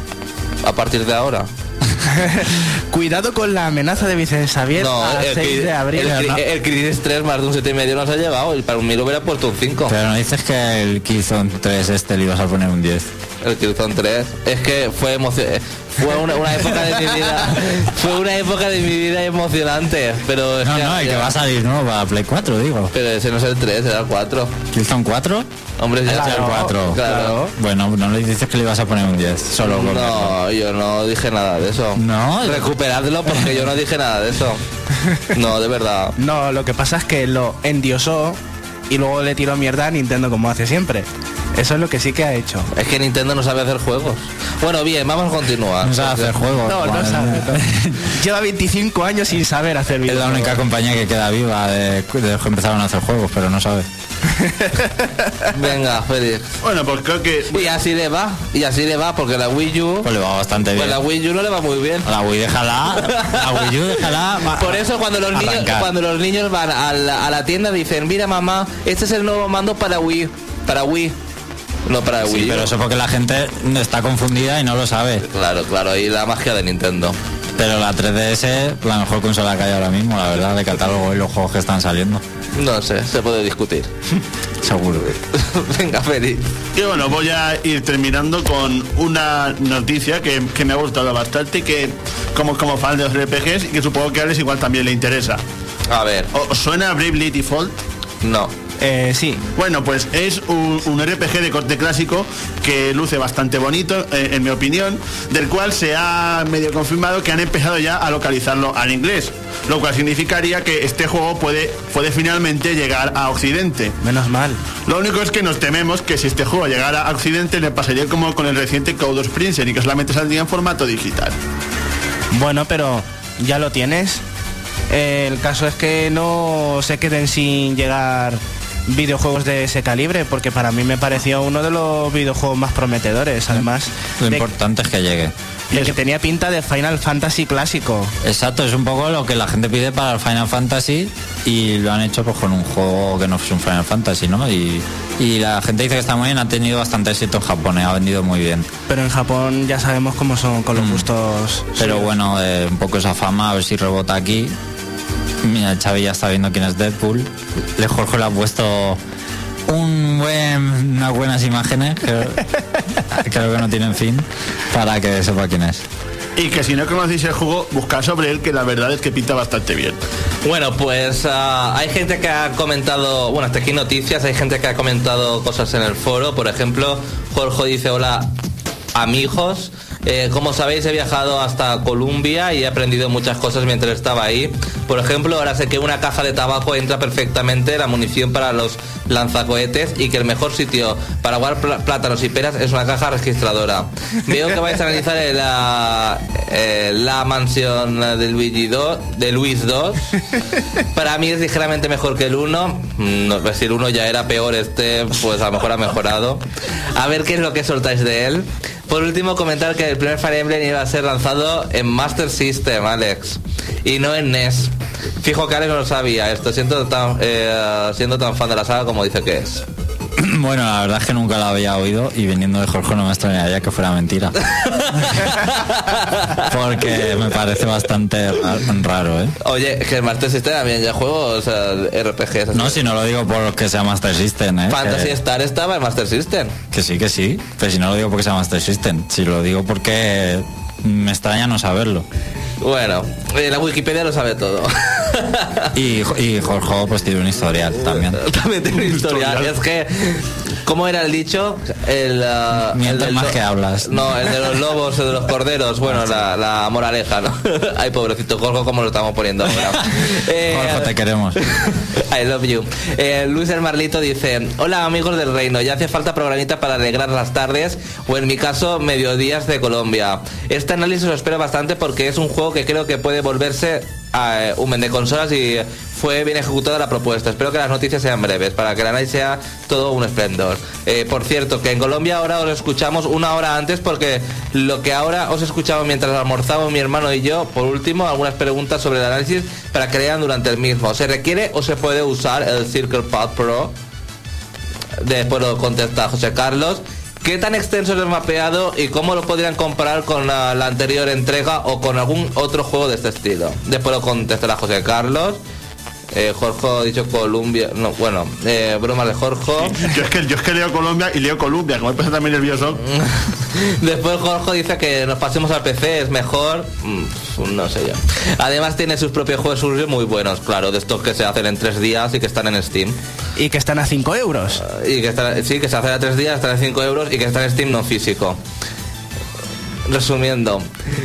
Speaker 1: A partir de ahora. <laughs>
Speaker 5: Cuidado con la amenaza de Vicente Xavier
Speaker 1: No,
Speaker 5: a
Speaker 1: el,
Speaker 5: 6
Speaker 1: Cri-
Speaker 5: de abril.
Speaker 1: el,
Speaker 5: ¿no?
Speaker 1: El Crisis 3 más de un 7 y medio no se ha llevado y para mí lo hubiera puesto un 5.
Speaker 2: Pero no dices que el Killzone 3 este le ibas a poner un 10.
Speaker 1: El Killzone 3 es que fue emocio- eh, fue una, una época de mi vida <laughs> fue una época de mi vida emocionante, pero es
Speaker 2: No,
Speaker 1: que,
Speaker 2: no, el que va a salir nuevo para Play 4, digo.
Speaker 1: pero ese no es el 3, era el 4.
Speaker 2: Killzone 4,
Speaker 1: Hombre, ya
Speaker 2: es el 4.
Speaker 1: Claro.
Speaker 2: Bueno, no le dices que le ibas a poner un 10, solo.
Speaker 1: No, yo no dije nada de eso.
Speaker 2: No,
Speaker 1: Recuperadlo porque yo no dije nada de eso. No, de verdad. <laughs>
Speaker 5: No, lo que pasa es que lo endiosó y luego le tiró mierda a Nintendo como hace siempre. Eso es lo que sí que ha hecho.
Speaker 1: Es que Nintendo no sabe hacer juegos. Bueno, bien, vamos a continuar.
Speaker 2: No sabe hacer juegos.
Speaker 5: No, no sabe. <laughs> Lleva 25 años sin saber hacer
Speaker 2: Es la
Speaker 5: videojuegos.
Speaker 2: única compañía que queda viva de, de los que empezaron a hacer juegos, pero no sabe. <laughs>
Speaker 1: Venga, Félix.
Speaker 4: Bueno, pues creo que
Speaker 1: Y así le va, y así le va, porque la Wii U,
Speaker 2: Pues le va bastante
Speaker 1: pues
Speaker 2: bien.
Speaker 1: la Wii U no le va muy bien.
Speaker 2: A la Wii déjala. A Wii U déjala.
Speaker 1: Por eso cuando los niños cuando los niños van a la, a la tienda dicen, mira mamá, este es el nuevo mando para Wii, para Wii, no para
Speaker 2: Sí,
Speaker 1: Wii. U".
Speaker 2: pero eso porque la gente está confundida y no lo sabe.
Speaker 1: Claro, claro, y la magia de Nintendo.
Speaker 2: Pero la 3DS, la mejor consola que hay ahora mismo, la verdad, de catálogo y los juegos que están saliendo.
Speaker 1: No sé, se puede discutir. <laughs>
Speaker 2: Seguro. <laughs>
Speaker 1: Venga, Félix.
Speaker 4: Y bueno, voy a ir terminando con una noticia que, que me ha gustado bastante, que como, como fan de los RPGs y que supongo que a Alex igual también le interesa.
Speaker 1: A ver,
Speaker 4: ¿Os suena Bravely Default?
Speaker 1: no.
Speaker 5: Eh, sí.
Speaker 4: Bueno, pues es un, un RPG de corte clásico que luce bastante bonito, eh, en mi opinión, del cual se ha medio confirmado que han empezado ya a localizarlo al inglés, lo cual significaría que este juego puede, puede finalmente llegar a Occidente.
Speaker 5: Menos mal.
Speaker 4: Lo único es que nos tememos que si este juego llegara a Occidente le pasaría como con el reciente Code of Prince y que solamente saldría en formato digital.
Speaker 5: Bueno, pero ya lo tienes. Eh, el caso es que no se queden sin llegar videojuegos de ese calibre, porque para mí me pareció uno de los videojuegos más prometedores, además.
Speaker 2: Lo
Speaker 5: de-
Speaker 2: importante es que llegue.
Speaker 5: de que tenía pinta de Final Fantasy clásico.
Speaker 2: Exacto, es un poco lo que la gente pide para el Final Fantasy y lo han hecho pues con un juego que no es un Final Fantasy, ¿no? Y, y la gente dice que está muy bien, ha tenido bastante éxito en Japón, eh, ha vendido muy bien.
Speaker 5: Pero en Japón ya sabemos cómo son con los gustos.
Speaker 2: Pero bueno, eh, un poco esa fama, a ver si rebota aquí. Mira, Xavi ya está viendo quién es Deadpool. Le Jorge le ha puesto un buen, unas buenas imágenes, creo, <laughs> creo que no tienen fin, para que sepa quién es.
Speaker 4: Y que si no conocéis el juego, buscad sobre él, que la verdad es que pinta bastante bien.
Speaker 1: Bueno, pues ah, hay gente que ha comentado, bueno, hasta aquí noticias, hay gente que ha comentado cosas en el foro, por ejemplo, Jorge dice, hola amigos, Eh, como sabéis he viajado hasta Colombia y he aprendido muchas cosas mientras estaba ahí. Por ejemplo, ahora sé que una caja de tabaco entra perfectamente la munición para los lanzacohetes y que el mejor sitio para guardar pl- plátanos y peras es una caja registradora. Veo que vais a analizar el, ah, eh, la mansión de Luigi 2, de Luis 2. Para mí es ligeramente mejor que el 1. Mm, No, pues si el 1 ya era peor, este pues a lo mejor ha mejorado. A ver qué es lo que soltáis de él. Por último, comentar que el primer Fire Emblem iba a ser lanzado en Master System, Alex, y no en NES. Fijo que Alex no lo sabía esto, siendo tan, eh, siendo tan fan de la saga como dice que es. <clears throat>
Speaker 2: Bueno, la verdad es que nunca la había oído y viniendo de Jorge no me extrañaría que fuera mentira. <laughs> Porque me parece bastante ra- raro, ¿eh?
Speaker 1: Oye, que el Master System también ya juegos RPGs. así.
Speaker 2: No, si no lo digo por que sea Master System, ¿eh?
Speaker 1: Fantasy Star estaba en Master System.
Speaker 2: que sí, que sí. Pero si no lo digo porque sea Master System. Si lo digo porque me extraña no saberlo.
Speaker 1: Bueno, eh, la Wikipedia lo sabe todo. <laughs>
Speaker 2: Y, y Jorge pues tiene un historial también. <laughs>
Speaker 1: También tiene historia.
Speaker 4: Historial.
Speaker 1: Es que, ¿cómo era el dicho? El, ah,
Speaker 2: Mientes
Speaker 1: del
Speaker 2: más que hablas.
Speaker 1: No, el de los lobos o de los corderos. <laughs> Bueno, la, la moraleja, ¿no? Ay, pobrecito Jorge, ¿cómo lo estamos poniendo ahora? Eh,
Speaker 2: Jorge, te queremos.
Speaker 1: I love you. Eh, Luis el Marlito dice, hola amigos del reino, ya hace falta programita para alegrar las tardes o en mi caso mediodías de Colombia. Este análisis lo espero bastante porque es un juego que creo que puede volverse a eh, un vende consolas y fue bien ejecutada la propuesta. Espero que las noticias sean breves para que el análisis sea todo un esplendor. Eh, por cierto, que en Colombia ahora os escuchamos una hora antes porque lo que ahora os escuchamos mientras almorzamos mi hermano y yo, por último, algunas preguntas sobre el análisis para que lean durante el mismo. ¿Se requiere o se puede usar el Circle Pad Pro? Después lo contesta José Carlos. ¿Qué tan extenso es el mapeado y cómo lo podrían comparar con la, la anterior entrega o con algún otro juego de este estilo? Después lo contestará José Carlos. Eh, Jorge ha dicho Columbia. No, bueno, eh, bromas de Jorge. <laughs>
Speaker 4: Yo es que, yo es que leo Colombia y leo Colombia, como me pasa también nervioso. <laughs>
Speaker 1: Después Jorge dice que nos pasemos al PC, es mejor. Mm, no sé yo. Además tiene sus propios juegos muy buenos, claro, de estos que se hacen en tres días y que están en Steam.
Speaker 5: Y que están a 5 euros.
Speaker 1: Y que están, sí, que se hacen a tres días, están en 5 euros y que están en Steam no físico. Resumiendo.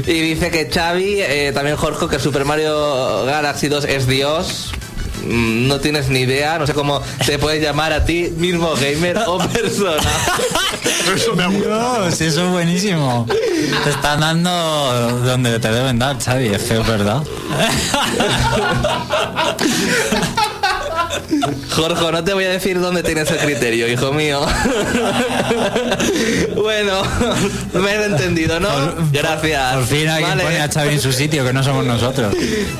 Speaker 1: Y dice que Xavi, eh, también Jorge, que Super Mario Galaxy 2 es Dios.
Speaker 6: Mm, no tienes ni idea, no sé cómo te puedes llamar a ti mismo gamer o persona. <laughs>
Speaker 4: Eso me.
Speaker 2: Dios, eso es buenísimo. Te están dando donde te deben dar, Xavi, es es verdad. <laughs>
Speaker 6: Jorge, no te voy a decir dónde tienes el criterio, hijo mío. <laughs> bueno, me he entendido, ¿no? Gracias.
Speaker 2: Por fin alguien
Speaker 6: Vale.
Speaker 2: pone a Xavi en su sitio, que no somos nosotros.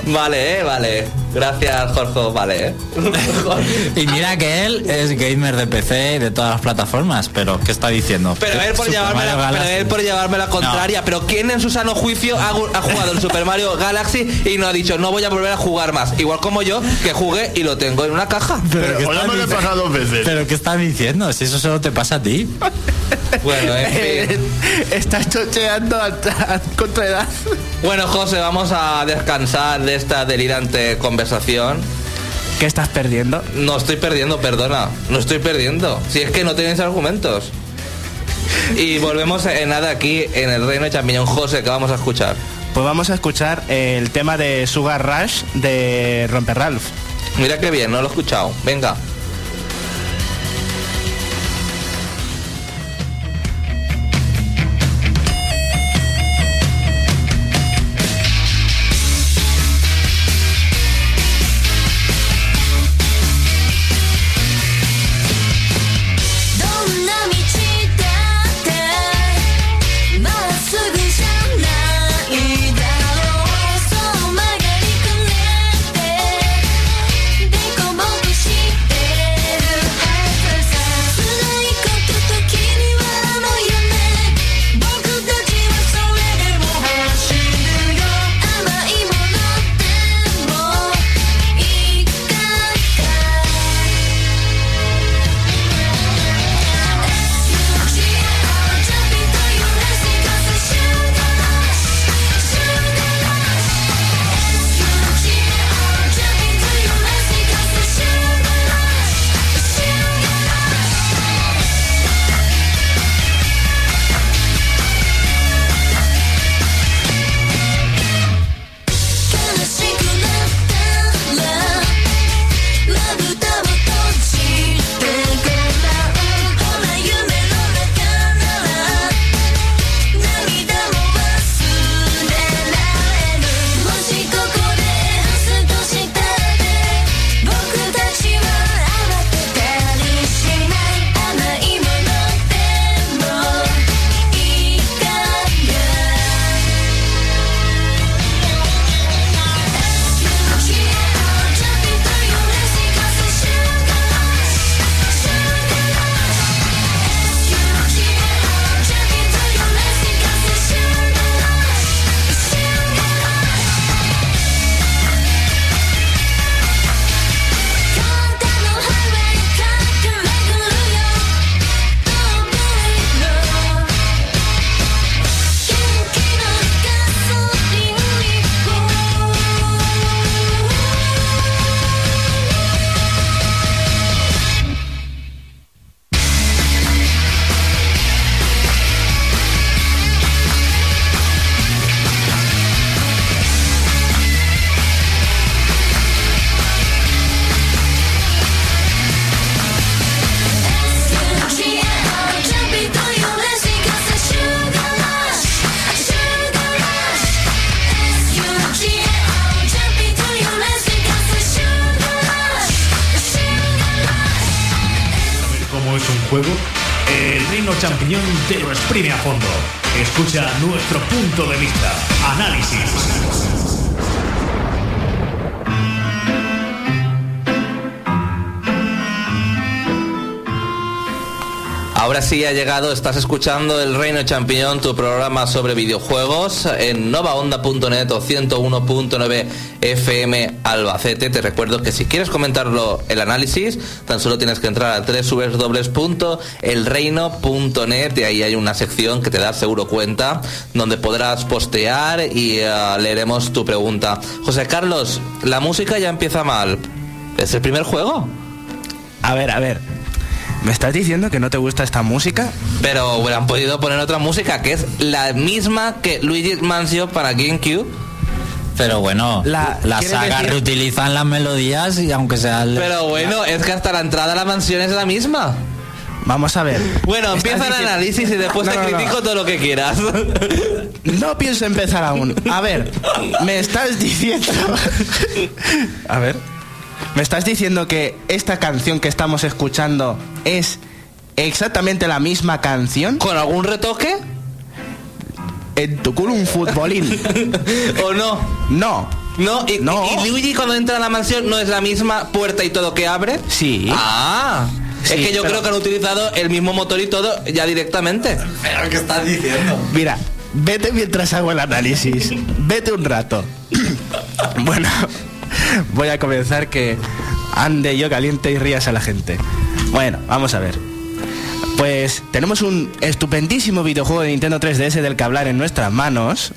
Speaker 6: Vale, eh, vale. Gracias, Jorge, vale. eh. <laughs>
Speaker 2: Y mira que él es gamer de PC y de todas las plataformas, pero ¿qué está diciendo?
Speaker 6: Pero él por llevarme la, pero él por llevarme la contraria. Pero ¿quién en su sano juicio ha jugado el Super Mario Galaxy y no ha dicho no voy a volver a jugar más? Igual como yo, que jugué y lo tengo en una caja.
Speaker 2: Pero, ¿qué
Speaker 4: Hoy
Speaker 2: estás
Speaker 4: me lo he
Speaker 2: diciendo?
Speaker 4: pasado dos veces.
Speaker 2: ¿Pero qué estás diciendo? Si eso solo te pasa a ti. <laughs>
Speaker 6: Bueno, en fin.
Speaker 5: Estás chocheando a, a contraedad.
Speaker 6: Bueno, José, vamos a descansar de esta delirante conversación.
Speaker 5: ¿Qué estás perdiendo?
Speaker 6: No estoy perdiendo, perdona. No estoy perdiendo. Si es que no tenéis argumentos. Y volvemos en nada aquí en el Reino de Champiñón. José, que vamos a escuchar.
Speaker 5: Pues vamos a escuchar el tema de Sugar Rush de Romper Ralph.
Speaker 6: Mira qué bien, no lo he escuchado. Venga.「ha llegado, estás escuchando El Reino Champiñón, tu programa sobre videojuegos en novaonda.net o 101.9 FM Albacete. Te recuerdo que si quieres comentarlo el análisis, tan solo tienes que entrar a www.elreino.net y ahí hay una sección que te da seguro cuenta donde podrás postear y eh, leeremos tu pregunta. José Carlos, la música ya empieza mal. ¿Es el primer juego?
Speaker 5: A ver, a ver. ¿Me estás diciendo que no te gusta esta música?
Speaker 6: Pero hubieran podido poner otra música que es la misma que Luigi Mansion para GameCube.
Speaker 2: Pero bueno,
Speaker 5: La-
Speaker 2: las
Speaker 5: ¿quieres
Speaker 2: sagas
Speaker 5: decir-
Speaker 2: reutilizan las melodías y aunque sea el-
Speaker 1: Pero bueno, es que hasta la entrada a la mansión es la misma.
Speaker 5: Vamos a ver.
Speaker 1: Bueno, empieza el análisis y después
Speaker 5: No,
Speaker 1: te
Speaker 5: no, no.
Speaker 1: critico todo lo que quieras. <laughs>
Speaker 5: No pienso empezar aún. A ver, me estás diciendo. <laughs> A ver. Me estás diciendo que esta canción que estamos escuchando es exactamente la misma canción.
Speaker 1: ¿Con algún retoque?
Speaker 5: En tu culo un futbolín. <laughs>
Speaker 1: ¿O no?
Speaker 5: No.
Speaker 1: No, y,
Speaker 5: No.
Speaker 1: y Luigi cuando entra a la mansión no es la misma puerta y todo que abre.
Speaker 5: Sí.
Speaker 1: Ah,
Speaker 5: Sí,
Speaker 1: es que yo
Speaker 5: pero-
Speaker 1: creo que han utilizado el mismo motor y todo ya directamente.
Speaker 2: ¿Pero qué estás diciendo?
Speaker 5: Mira, vete mientras hago el análisis. Vete un rato. <clears throat> Bueno, voy a comenzar que ande yo caliente y rías a la gente. Bueno, vamos a ver. Pues tenemos un estupendísimo videojuego de Nintendo 3DS del que hablar en nuestras manos,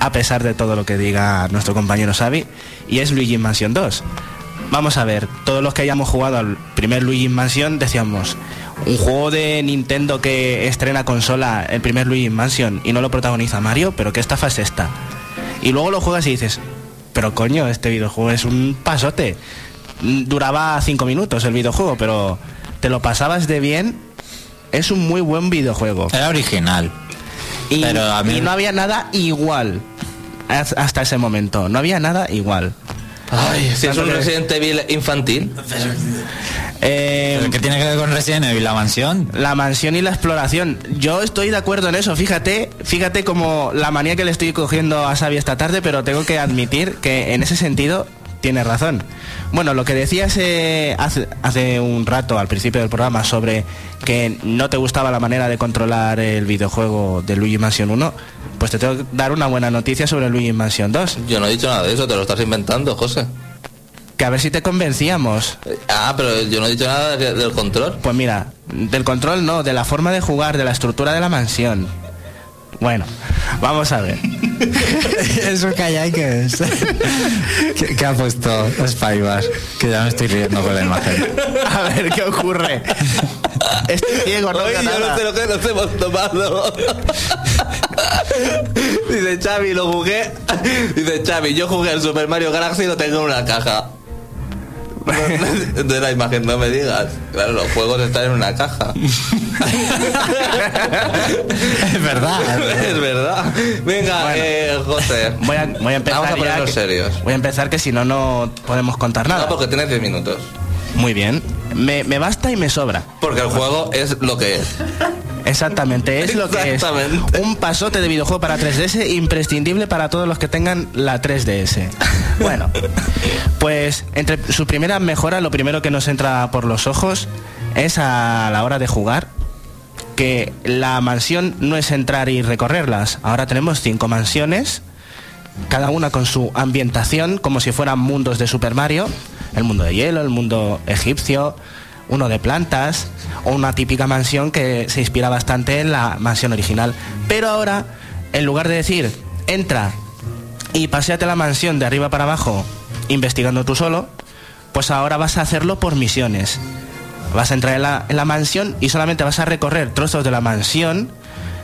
Speaker 5: a pesar de todo lo que diga nuestro compañero Xavi, y es Luigi Mansion 2. Vamos a ver, todos los que hayamos jugado al primer Luigi Mansion decíamos, un juego de Nintendo que estrena consola, el primer Luigi Mansion, y no lo protagoniza Mario, pero ¿qué estafa es esta? Y luego lo juegas y dices, pero coño, este videojuego es un pasote. Duraba cinco minutos el videojuego, pero te lo pasabas de bien. Es un muy buen videojuego.
Speaker 2: Era original.
Speaker 5: Y,
Speaker 2: Pero a mí-
Speaker 5: y no había nada igual hasta ese momento. No había nada igual.
Speaker 1: Ay, si es un
Speaker 5: que-
Speaker 1: Resident Evil infantil.
Speaker 5: Eh,
Speaker 2: ¿Pero ¿Qué tiene que ver con Resident Evil la mansión?
Speaker 5: la mansión y la exploración. Yo estoy de acuerdo en eso. Fíjate, fíjate como la manía que le estoy cogiendo a Xavi esta tarde, pero tengo que admitir que en ese sentido tiene razón. Bueno, lo que decías eh, hace, hace un rato al principio del programa sobre que no te gustaba la manera de controlar el videojuego de Luigi Mansion 1, pues te tengo que dar una buena noticia sobre Luigi Mansion 2.
Speaker 1: Yo no he dicho nada de eso, te lo estás inventando, José.
Speaker 5: Que a ver si te convencíamos.
Speaker 1: Ah, pero yo no he dicho nada de- del control.
Speaker 5: Pues mira, del control no, de la forma de jugar, de la estructura de la mansión. Bueno, vamos a ver. <laughs>
Speaker 2: Eso que hay que es. <laughs> ¿Qué, qué ha puesto Spybar? Que ya me estoy riendo con la imagen.
Speaker 5: A ver qué ocurre. Estoy ciego, no veo
Speaker 1: yo
Speaker 5: nada.
Speaker 1: no sé lo que nos hemos tomado. Dice Xavi, lo jugué. Dice Xavi, yo jugué el Super Mario Galaxy y lo tengo en una caja. <laughs> De la imagen, no me digas. Claro, los juegos están en una caja. <laughs>
Speaker 2: Es verdad.
Speaker 1: es verdad. Venga,
Speaker 5: Bueno.
Speaker 1: eh, José.
Speaker 5: Voy a, voy a empezar.
Speaker 1: Vamos a ponernos serios.
Speaker 5: Voy a empezar que si no, no podemos contar nada.
Speaker 1: No, porque tienes 10 minutos.
Speaker 5: Muy bien. Me, me basta y me sobra.
Speaker 1: Porque el juego es lo que es.
Speaker 5: Exactamente, es lo que es. Un pasote de videojuego para 3DS imprescindible para todos los que tengan la 3DS. <laughs> Bueno, pues entre su primera mejora, lo primero que nos entra por los ojos es a la hora de jugar que la mansión no es entrar y recorrerlas. Ahora tenemos cinco mansiones, cada una con su ambientación, como si fueran mundos de Super Mario. El mundo de hielo, el mundo egipcio, uno de plantas, o una típica mansión que se inspira bastante en la mansión original. Pero ahora, en lugar de decir, entra y paseate la mansión de arriba para abajo, investigando tú solo, pues ahora vas a hacerlo por misiones. Vas a entrar en la, en la mansión y solamente vas a recorrer trozos de la mansión,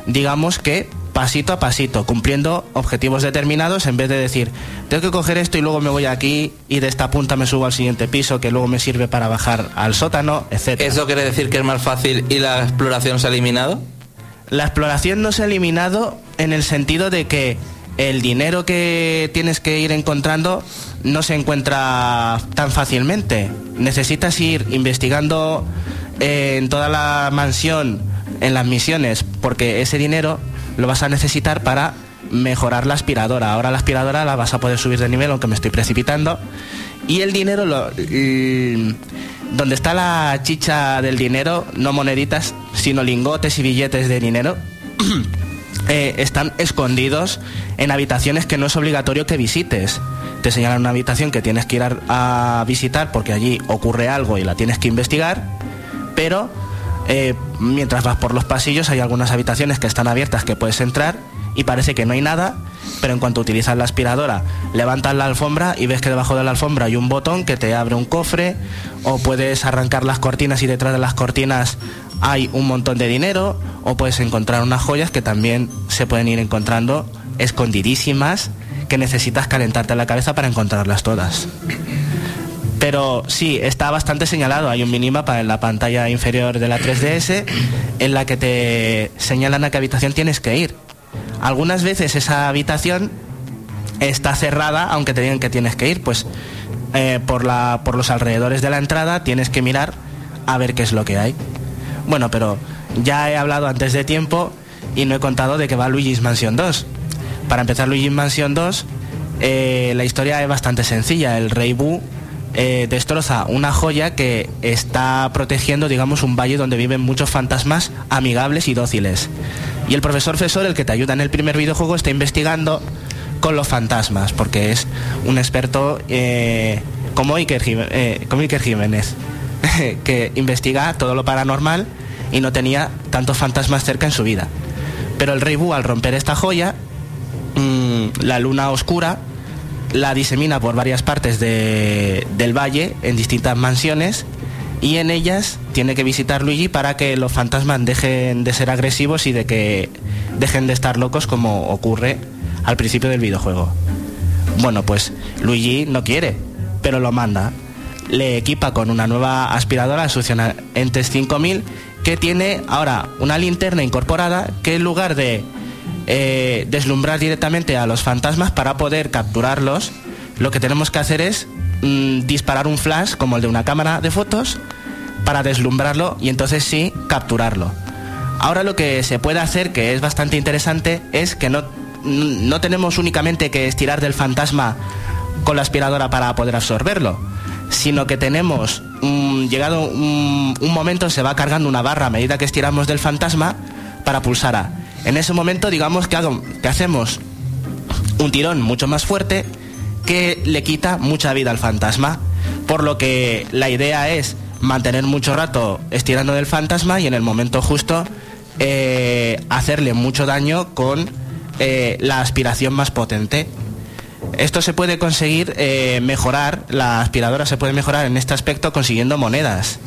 Speaker 5: digamos que pasito a pasito, cumpliendo objetivos determinados en vez de decir, tengo que coger esto y luego me voy aquí y de esta punta me subo al siguiente piso que luego me sirve para bajar al sótano, etc.
Speaker 1: ¿Eso quiere decir que es más fácil y la exploración se ha eliminado?
Speaker 5: La exploración no se ha eliminado en el sentido de que el dinero que tienes que ir encontrando no se encuentra tan fácilmente. Necesitas ir investigando eh, en toda la mansión, en las misiones, porque ese dinero lo vas a necesitar para mejorar la aspiradora. Ahora la aspiradora la vas a poder subir de nivel, aunque me estoy precipitando. Y el dinero, lo, donde está la chicha del dinero, no moneditas, sino lingotes y billetes de dinero, <clears throat> eh, están escondidos en habitaciones que no es obligatorio que visites. Te señalan una habitación que tienes que ir a visitar porque allí ocurre algo y la tienes que investigar, pero eh, mientras vas por los pasillos hay algunas habitaciones que están abiertas que puedes entrar y parece que no hay nada, pero en cuanto utilizas la aspiradora, levantas la alfombra y ves que debajo de la alfombra hay un botón que te abre un cofre, o puedes arrancar las cortinas y detrás de las cortinas hay un montón de dinero, o puedes encontrar unas joyas que también se pueden ir encontrando escondidísimas, que necesitas calentarte la cabeza para encontrarlas todas. Pero sí, está bastante señalado. Hay un minimapa en la pantalla inferior de la 3DS en la que te señalan a qué habitación tienes que ir. Algunas veces esa habitación está cerrada, aunque te digan que tienes que ir, pues eh, por, la, por los alrededores de la entrada tienes que mirar a ver qué es lo que hay. Bueno, pero ya he hablado antes de tiempo y no he contado de que va Luigi's Mansion 2. Para empezar Luigi's Mansion 2, eh, la historia es bastante sencilla. El rey Boo eh, destroza una joya que está protegiendo, digamos, un valle donde viven muchos fantasmas amigables y dóciles. Y el profesor Fesor, el que te ayuda en el primer videojuego, está investigando con los fantasmas, porque es un experto eh, como, Iker Jime- eh, como Iker Jiménez, <laughs> que investiga todo lo paranormal y no tenía tantos fantasmas cerca en su vida. Pero el rey Boo, al romper esta joya, mm, la luna oscura la disemina por varias partes de- del valle en distintas mansiones y en ellas tiene que visitar Luigi para que los fantasmas dejen de ser agresivos y de que dejen de estar locos como ocurre al principio del videojuego. Bueno, pues Luigi no quiere, pero lo manda. Le equipa con una nueva aspiradora, la Succiona Entes 5000, que tiene ahora una linterna incorporada que en lugar de eh, deslumbrar directamente a los fantasmas para poder capturarlos, lo que tenemos que hacer es mm, disparar un flash como el de una cámara de fotos para deslumbrarlo y entonces sí capturarlo. Ahora lo que se puede hacer, que es bastante interesante, es que no, no tenemos únicamente que estirar del fantasma con la aspiradora para poder absorberlo, sino que tenemos, mm, llegado un momento, se va cargando una barra a medida que estiramos del fantasma para pulsar A. En ese momento, digamos que, hago- que hacemos un tirón mucho más fuerte que le quita mucha vida al fantasma. Por lo que la idea es mantener mucho rato estirando del fantasma y en el momento justo eh, hacerle mucho daño con eh, la aspiración más potente. Esto se puede conseguir eh, mejorar, la aspiradora se puede mejorar en este aspecto consiguiendo monedas.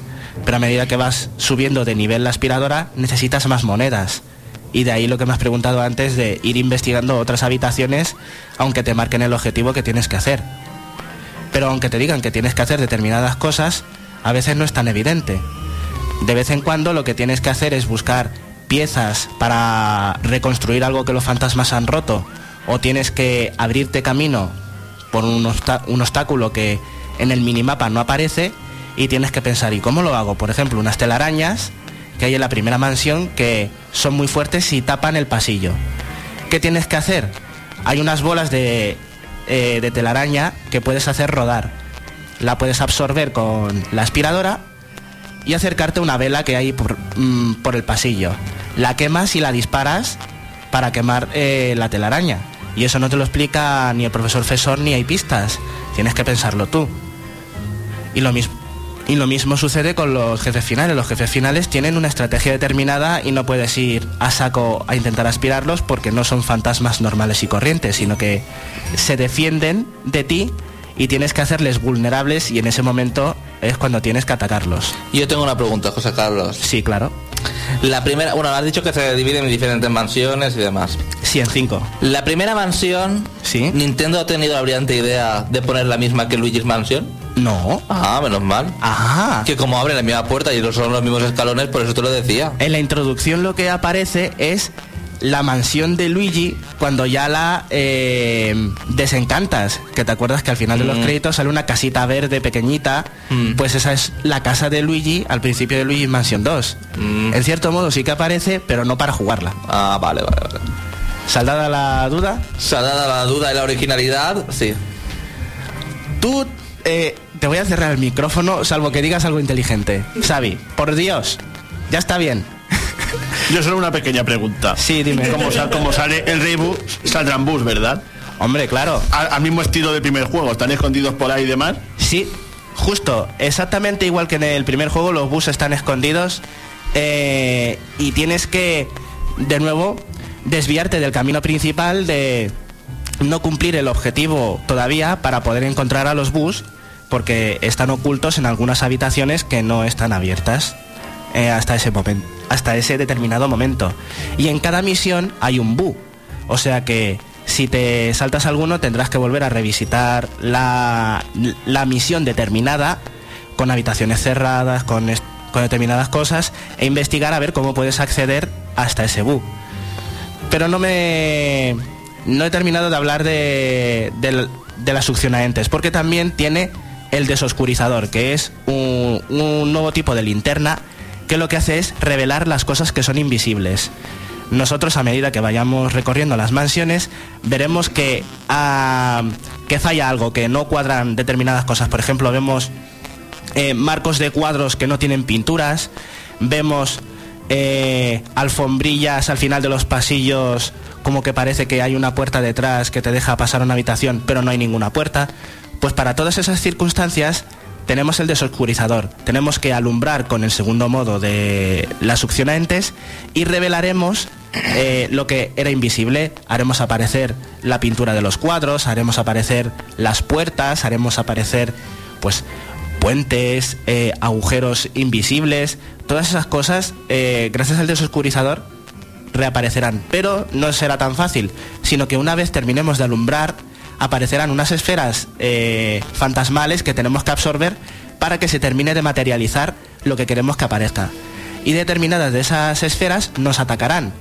Speaker 5: Pero a medida que vas subiendo de nivel la aspiradora, necesitas más monedas. Y de ahí lo que me has preguntado antes de ir investigando otras habitaciones, aunque te marquen el objetivo que tienes que hacer. Pero aunque te digan que tienes que hacer determinadas cosas, a veces no es tan evidente. De vez en cuando lo que tienes que hacer es buscar piezas para reconstruir algo que los fantasmas han roto, o tienes que abrirte camino por un, un obstáculo que en el minimapa no aparece y tienes que pensar, ¿y cómo lo hago? Por ejemplo, unas telarañas que hay en la primera mansión que son muy fuertes y tapan el pasillo. ¿Qué tienes que hacer? Hay unas bolas de, eh, de telaraña que puedes hacer rodar. La puedes absorber con la aspiradora y acercarte a una vela que hay por, mm, por el pasillo. La quemas y la disparas para quemar eh, la telaraña. Y eso no te lo explica ni el profesor Fesor ni hay pistas. Tienes que pensarlo tú. Y lo mismo. Y lo mismo sucede con los jefes finales. Los jefes finales tienen una estrategia determinada y no puedes ir a saco a intentar aspirarlos porque no son fantasmas normales y corrientes, sino que se defienden de ti y tienes que hacerles vulnerables y en ese momento es cuando tienes que atacarlos.
Speaker 1: Yo tengo una pregunta, José Carlos.
Speaker 5: Sí, claro.
Speaker 1: La primera, bueno, has dicho que se divide en diferentes mansiones y demás.
Speaker 5: Sí, en cinco.
Speaker 1: La primera mansión,
Speaker 5: Sí.
Speaker 1: Nintendo ha tenido la brillante idea de poner la misma que Luigi's Mansion.
Speaker 5: No.
Speaker 1: Ah, menos mal.
Speaker 5: Ah.
Speaker 1: Que como abre la misma puerta y no son los mismos escalones, por eso te lo decía.
Speaker 5: En la introducción lo que aparece es la mansión de Luigi cuando ya la eh, desencantas. Que te acuerdas que al final de los
Speaker 1: Mm.
Speaker 5: créditos sale una casita verde pequeñita.
Speaker 1: Mm.
Speaker 5: Pues esa es la casa de Luigi al principio de Luigi Mansion 2.
Speaker 1: Mm.
Speaker 5: En cierto modo sí que aparece, pero no para jugarla.
Speaker 1: Ah, vale, vale, vale.
Speaker 5: Saldada la duda,
Speaker 1: Salada la duda de la originalidad, sí.
Speaker 5: tú eh, te voy a cerrar el micrófono salvo que digas algo inteligente. Xavi, por Dios, ya está bien. <laughs>
Speaker 4: Yo solo una pequeña pregunta.
Speaker 5: Sí, dime.
Speaker 4: Como sale el Rey Boo, saldrán bus, ¿verdad?
Speaker 5: Hombre, claro.
Speaker 4: Al, al mismo estilo del primer juego, están escondidos por ahí y demás.
Speaker 5: Sí, justo, exactamente igual que en el primer juego, los bus están escondidos eh, y tienes que, de nuevo, desviarte del camino principal de no cumplir el objetivo todavía para poder encontrar a los bus porque están ocultos en algunas habitaciones que no están abiertas eh, hasta ese momento, hasta ese determinado momento. Y en cada misión hay un bu. O sea que Si te saltas alguno tendrás que volver a revisitar la, la misión determinada con habitaciones cerradas, con, con determinadas cosas e investigar a ver cómo puedes acceder hasta ese bug. Pero no me... No he terminado de hablar de, del- de las succionaentes, porque también tiene el desoscurizador, que es un, nuevo tipo de linterna que lo que hace es revelar las cosas que son invisibles. Nosotros a medida que vayamos recorriendo las mansiones veremos que, ah, que falla algo, que no cuadran determinadas cosas. Por ejemplo, vemos eh, marcos de cuadros que no tienen pinturas, vemos eh, alfombrillas al final de los pasillos como que parece que hay una puerta detrás que te deja pasar a una habitación, pero no hay ninguna puerta. Pues para todas esas circunstancias tenemos el desoscurizador, tenemos que alumbrar con el segundo modo de la succión a entes y revelaremos eh, lo que era invisible. Haremos aparecer la pintura de los cuadros, haremos aparecer las puertas, haremos aparecer pues puentes, eh, agujeros invisibles, todas esas cosas, eh, gracias al desoscurizador, reaparecerán. Pero no será tan fácil, sino que una vez terminemos de alumbrar, aparecerán unas esferas eh, fantasmales que tenemos que absorber para que se termine de materializar lo que queremos que aparezca. Y determinadas de esas esferas nos atacarán.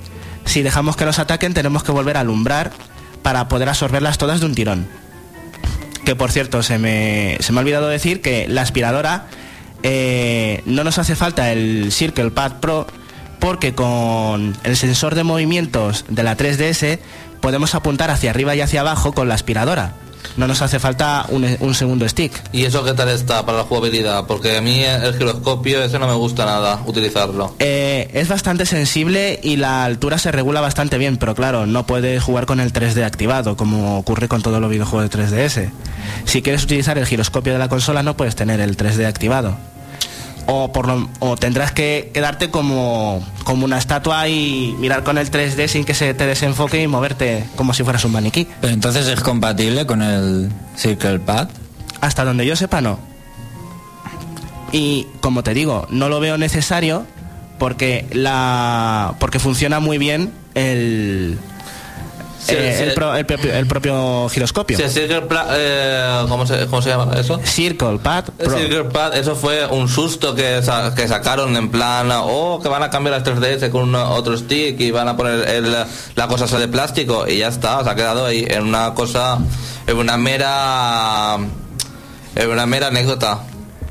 Speaker 5: Si dejamos que nos ataquen, tenemos que volver a alumbrar para poder absorberlas todas de un tirón. Que por cierto, se me, se me ha olvidado decir que la aspiradora eh, no nos hace falta el Circle Pad Pro porque con el sensor de movimientos de la 3DS podemos apuntar hacia arriba y hacia abajo con la aspiradora. No nos hace falta un, un segundo stick.
Speaker 1: ¿Y eso qué tal está para la jugabilidad? Porque a mí el giroscopio ese no me gusta nada utilizarlo.
Speaker 5: Eh, es bastante sensible y la altura se regula bastante bien, pero claro, no puedes jugar con el 3D activado, como ocurre con todos los videojuegos de 3DS. Si quieres utilizar el giroscopio de la consola, no puedes tener el 3D activado. O, por lo- o tendrás que quedarte como, como una estatua y mirar con el 3D sin que se te desenfoque y moverte como si fueras un maniquí.
Speaker 2: Pero entonces es compatible con el Circle Pad.
Speaker 5: Hasta donde yo sepa, no. Y como te digo, no lo veo necesario porque la porque funciona muy bien el
Speaker 1: Sí,
Speaker 5: eh,
Speaker 1: sí.
Speaker 5: el, pro- el propio, el propio giroscopio.
Speaker 1: El Circle Pla- eh, ¿cómo, se, ¿Cómo se llama eso?
Speaker 5: Circle Pad Pro.
Speaker 1: Circle Pad, eso fue un susto que, sa- que sacaron en plan, oh, que van a cambiar las 3DS con una- otro stick y van a poner el- la cosa esa de plástico y ya está, se ha quedado ahí en una cosa, en una mera, en una mera anécdota.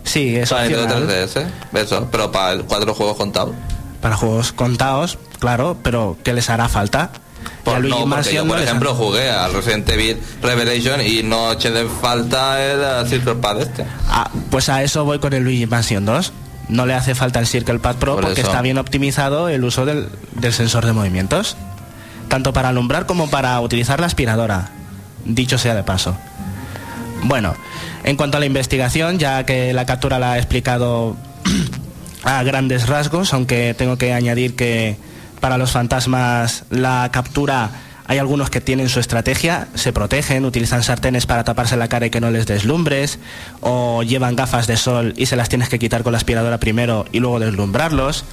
Speaker 5: Sí, es
Speaker 1: Para Nintendo
Speaker 5: opcional.
Speaker 1: 3DS, eso, pero para cuatro juegos contados.
Speaker 5: para juegos contados, claro, pero ¿qué les hará falta?
Speaker 1: No, porque yo, por ejemplo, jugué al Resident Evil Revelation y no eché de falta el Circle Pad este.
Speaker 5: Ah, pues a eso voy con el Luigi Mansion 2. No le hace falta el Circle Pad Pro
Speaker 1: Por
Speaker 5: porque
Speaker 1: eso.
Speaker 5: está bien optimizado el uso del, del sensor de movimientos. Tanto para alumbrar como para utilizar la aspiradora. Dicho sea de paso. Bueno, en cuanto a la investigación, ya que la captura la ha explicado <clears throat> a grandes rasgos, aunque tengo que añadir que para los fantasmas la captura hay algunos que tienen su estrategia, se protegen, utilizan sartenes para taparse la cara y que no les deslumbres, o llevan gafas de sol y se las tienes que quitar con la aspiradora primero y luego deslumbrarlos.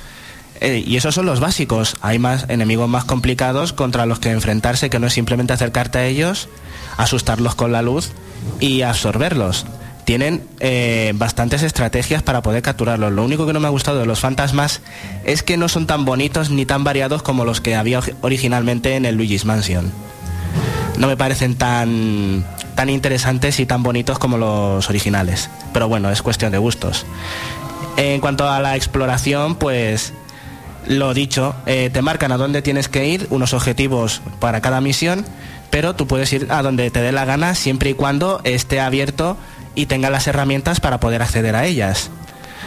Speaker 5: Eh, y esos son los básicos. Hay más enemigos más complicados contra los que enfrentarse, que no es simplemente acercarte a ellos, asustarlos con la luz y absorberlos. Tienen eh, bastantes estrategias para poder capturarlos. Lo único que no me ha gustado de los fantasmas es que no son tan bonitos ni tan variados como los que había ori- originalmente en el Luigi's Mansion. No me parecen tan, tan interesantes y tan bonitos como los originales. Pero bueno, es cuestión de gustos. En cuanto a la exploración, pues lo dicho, eh, te marcan a dónde tienes que ir, unos objetivos para cada misión, pero tú puedes ir a donde te dé la gana siempre y cuando esté abierto y tenga las herramientas para poder acceder a ellas.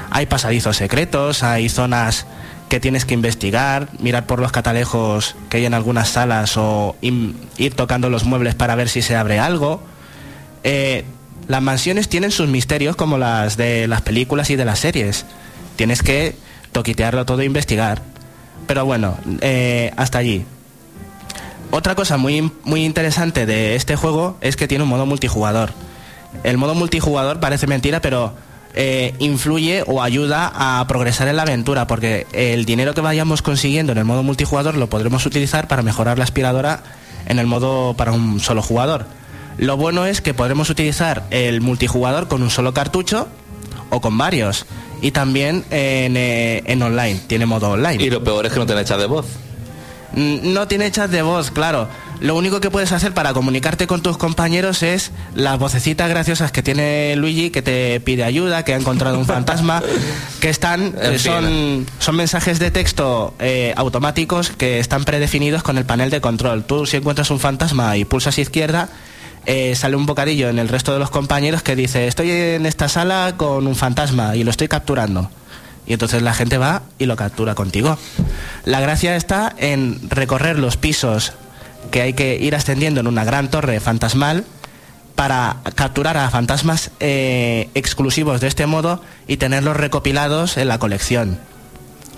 Speaker 5: Hay pasadizos secretos, hay zonas que tienes que investigar, mirar por los catalejos que hay en algunas salas o ir tocando los muebles para ver si se abre algo. Eh, las mansiones tienen sus misterios como las de las películas y de las series. Tienes que toquitearlo todo e investigar. Pero bueno, eh, hasta allí. Otra cosa muy, muy interesante de este juego es que tiene un modo multijugador. El modo multijugador parece mentira, pero eh, influye o ayuda a progresar en la aventura, porque el dinero que vayamos consiguiendo en el modo multijugador lo podremos utilizar para mejorar la aspiradora en el modo para un solo jugador. Lo bueno es que podremos utilizar el multijugador con un solo cartucho o con varios. Y también en, eh, en online, tiene modo online.
Speaker 1: Y lo peor es que no tiene chat de voz.
Speaker 5: Mm, No tiene chat de voz, claro. Lo único que puedes hacer para comunicarte con tus compañeros es las vocecitas graciosas que tiene Luigi, que te pide ayuda, que ha encontrado un fantasma, <laughs> que están, eh, son, son mensajes de texto eh, automáticos que están predefinidos con el panel de control. Tú si encuentras un fantasma y pulsas izquierda, eh, sale un bocadillo en el resto de los compañeros que dice, estoy en esta sala con un fantasma y lo estoy capturando. Y entonces la gente va y lo captura contigo. La gracia está en recorrer los pisos que hay que ir ascendiendo en una gran torre fantasmal para capturar a fantasmas eh, exclusivos de este modo y tenerlos recopilados en la colección.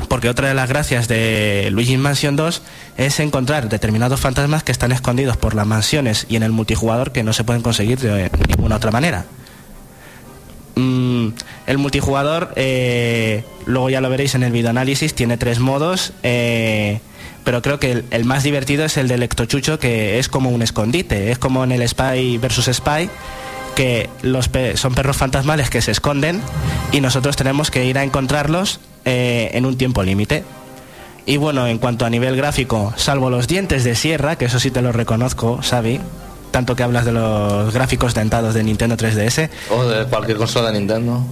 Speaker 5: Porque otra de las gracias de Luigi Mansion 2 es encontrar determinados fantasmas que están escondidos por las mansiones y en el multijugador que no se pueden conseguir de ninguna otra manera. Mm, el multijugador, eh, luego ya lo veréis en el videoanálisis, tiene tres modos, eh, pero creo que el, el más divertido es el del Ectochucho, que es como un escondite, es como en el Spy versus Spy, que los pe- son perros fantasmales que se esconden y nosotros tenemos que ir a encontrarlos eh, en un tiempo límite. Y bueno, en cuanto a nivel gráfico, salvo los dientes de sierra, que eso sí te lo reconozco, Xavi, tanto que hablas de los gráficos dentados de Nintendo 3DS,
Speaker 1: O de cualquier consola de Nintendo.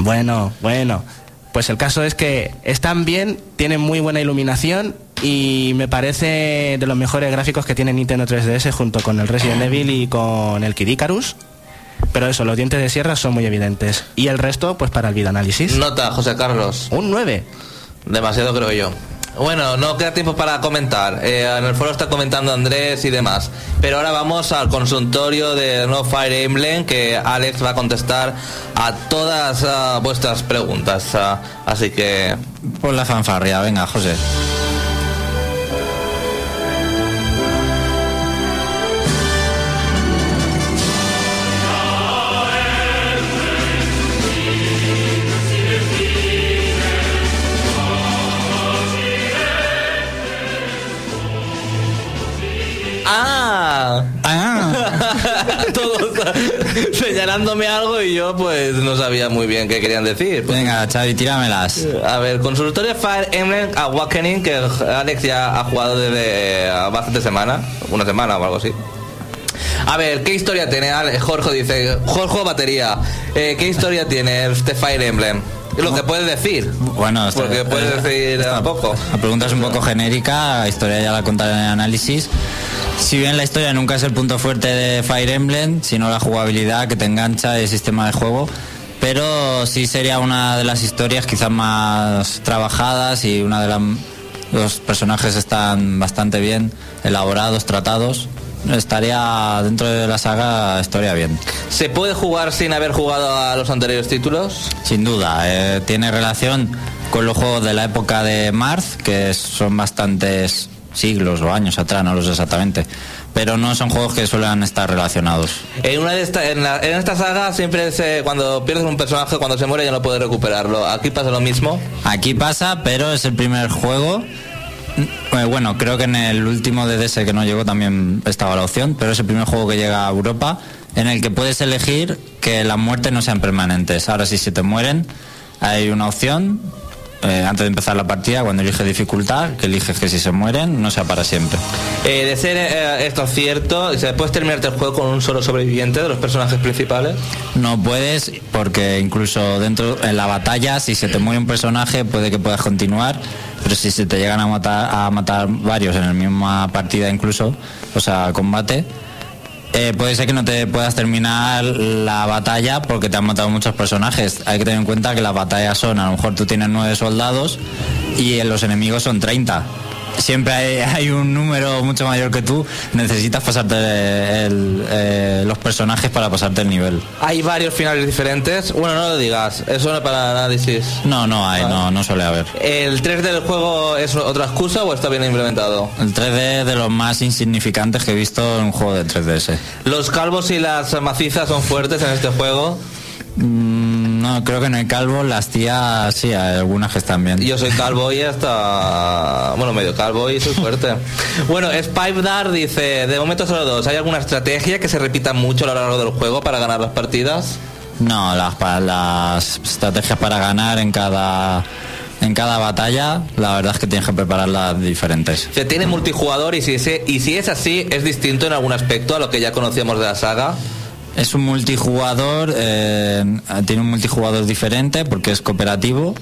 Speaker 5: bueno, bueno. Pues el caso es que están bien, tienen muy buena iluminación y me parece de los mejores gráficos que tiene Nintendo 3DS junto con el Resident Evil y con el Kid Icarus. Pero eso, los dientes de sierra son muy evidentes. Y el resto, pues para el videoanálisis.
Speaker 1: Nota, José Carlos.
Speaker 5: Un 9.
Speaker 1: Demasiado creo yo. Bueno, no queda tiempo para comentar. Eh, en el foro está comentando Andrés y demás. Pero ahora vamos al consultorio de No Fire Emblem que Alex va a contestar a todas ah, vuestras preguntas. Ah, así que
Speaker 2: Por la fanfarria, venga, José.
Speaker 1: ¡Ah!
Speaker 2: Ah, <laughs>
Speaker 1: Todos señalándome algo y yo pues no sabía muy bien qué querían decir. Pues,
Speaker 2: venga, Xavi, tíramelas.
Speaker 1: A ver, consultorio Fire Emblem Awakening que Alex ya ha jugado desde bastante semana, una semana o algo así. A ver, ¿qué historia tiene? Jorge dice, Jorge Batería, eh, ¿qué historia tiene este Fire Emblem? Lo que puedes decir.
Speaker 2: Bueno, esto-
Speaker 1: Porque puedes
Speaker 2: eh,
Speaker 1: decir
Speaker 2: esta-
Speaker 1: a poco.
Speaker 2: La pregunta es un poco genérica, la historia ya la contaré en el análisis. Si bien la historia nunca es el punto fuerte de Fire Emblem, sino la jugabilidad que te engancha el sistema de juego, pero sí sería una de las historias quizás más trabajadas y una de las los personajes están bastante bien elaborados, tratados. Estaría dentro de la saga estaría bien.
Speaker 1: ¿Se puede jugar sin haber jugado a los anteriores títulos?
Speaker 2: Sin duda, eh, tiene relación con los juegos de la época de Marth, que son bastantes siglos o años atrás, no lo sé exactamente. Pero no son juegos que suelen estar relacionados.
Speaker 1: En una de esta, en, la- en esta saga siempre se, cuando pierdes un personaje, cuando se muere ya no puedes recuperarlo. Aquí pasa lo mismo.
Speaker 2: Aquí pasa, pero es el primer juego. Eh, Bueno, creo que en el último DDS que no llegó también estaba la opción, pero es el primer juego que llega a Europa en el que puedes elegir que las muertes no sean permanentes. Ahora, si se te mueren, hay una opción eh, antes de empezar la partida, cuando eliges dificultad, que eliges que si se mueren no sea para siempre.
Speaker 1: Eh, de ser eh, esto cierto, ¿se puedes terminarte el juego con un solo sobreviviente de los personajes principales?
Speaker 2: No puedes, porque incluso dentro en la batalla, si se te muere un personaje, puede que puedas continuar, pero si se te llegan a matar, a matar varios en la misma partida incluso, o sea, combate, eh, puede ser que no te puedas terminar la batalla porque te han matado muchos personajes. Hay que tener en cuenta que las batallas son, a lo mejor tú tienes nueve soldados y los enemigos son 30. Siempre hay, <laughs> hay un número mucho mayor que tú, necesitas pasarte el- eh, los personajes para pasarte el nivel.
Speaker 1: Hay varios finales diferentes. Bueno, no lo digas, eso no es para análisis.
Speaker 2: No, no hay, no, no suele haber.
Speaker 1: ¿El 3D del juego es otra excusa o está bien implementado?
Speaker 2: El 3D es de los más insignificantes que he visto en un juego de 3DS.
Speaker 1: ¿Los calvos y las macizas son fuertes en este juego?
Speaker 2: Mm, No, creo que no hay calvo, las tías sí, hay algunas que están bien.
Speaker 1: Yo soy calvo y hasta... Bueno, medio calvo y soy fuerte. <laughs> bueno, Spipe Dar dice, de momento solo dos. ¿Hay alguna estrategia que se repita mucho a lo largo del juego para ganar las partidas?
Speaker 2: No, las, las estrategias para ganar en cada en cada batalla, la verdad es que tienes que prepararlas diferentes.
Speaker 1: Se tiene multijugador y si, ese- y si es así, es distinto en algún aspecto a lo que ya conocíamos de la saga.
Speaker 2: Es un multijugador, eh, tiene un multijugador diferente porque es cooperativo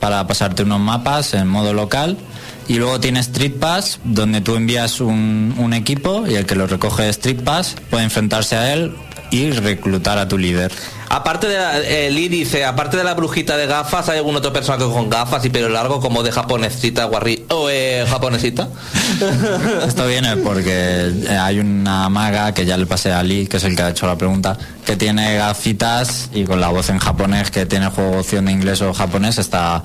Speaker 2: para pasarte unos mapas en modo local. Y luego tiene Street Pass, donde tú envías un, un equipo y el que lo recoge Street Pass puede enfrentarse a él y reclutar a tu líder.
Speaker 1: Aparte de la, eh, Lee dice, aparte de la brujita de gafas, ¿hay algún otro personaje con gafas y pelo largo como de japonesita guarri o eh, japonesita? <laughs>
Speaker 2: Esto viene porque eh, hay una maga que ya le pasé a Lee, que es el que ha hecho la pregunta, que tiene gafitas y con la voz en japonés, que tiene juego opción de inglés o japonés, está,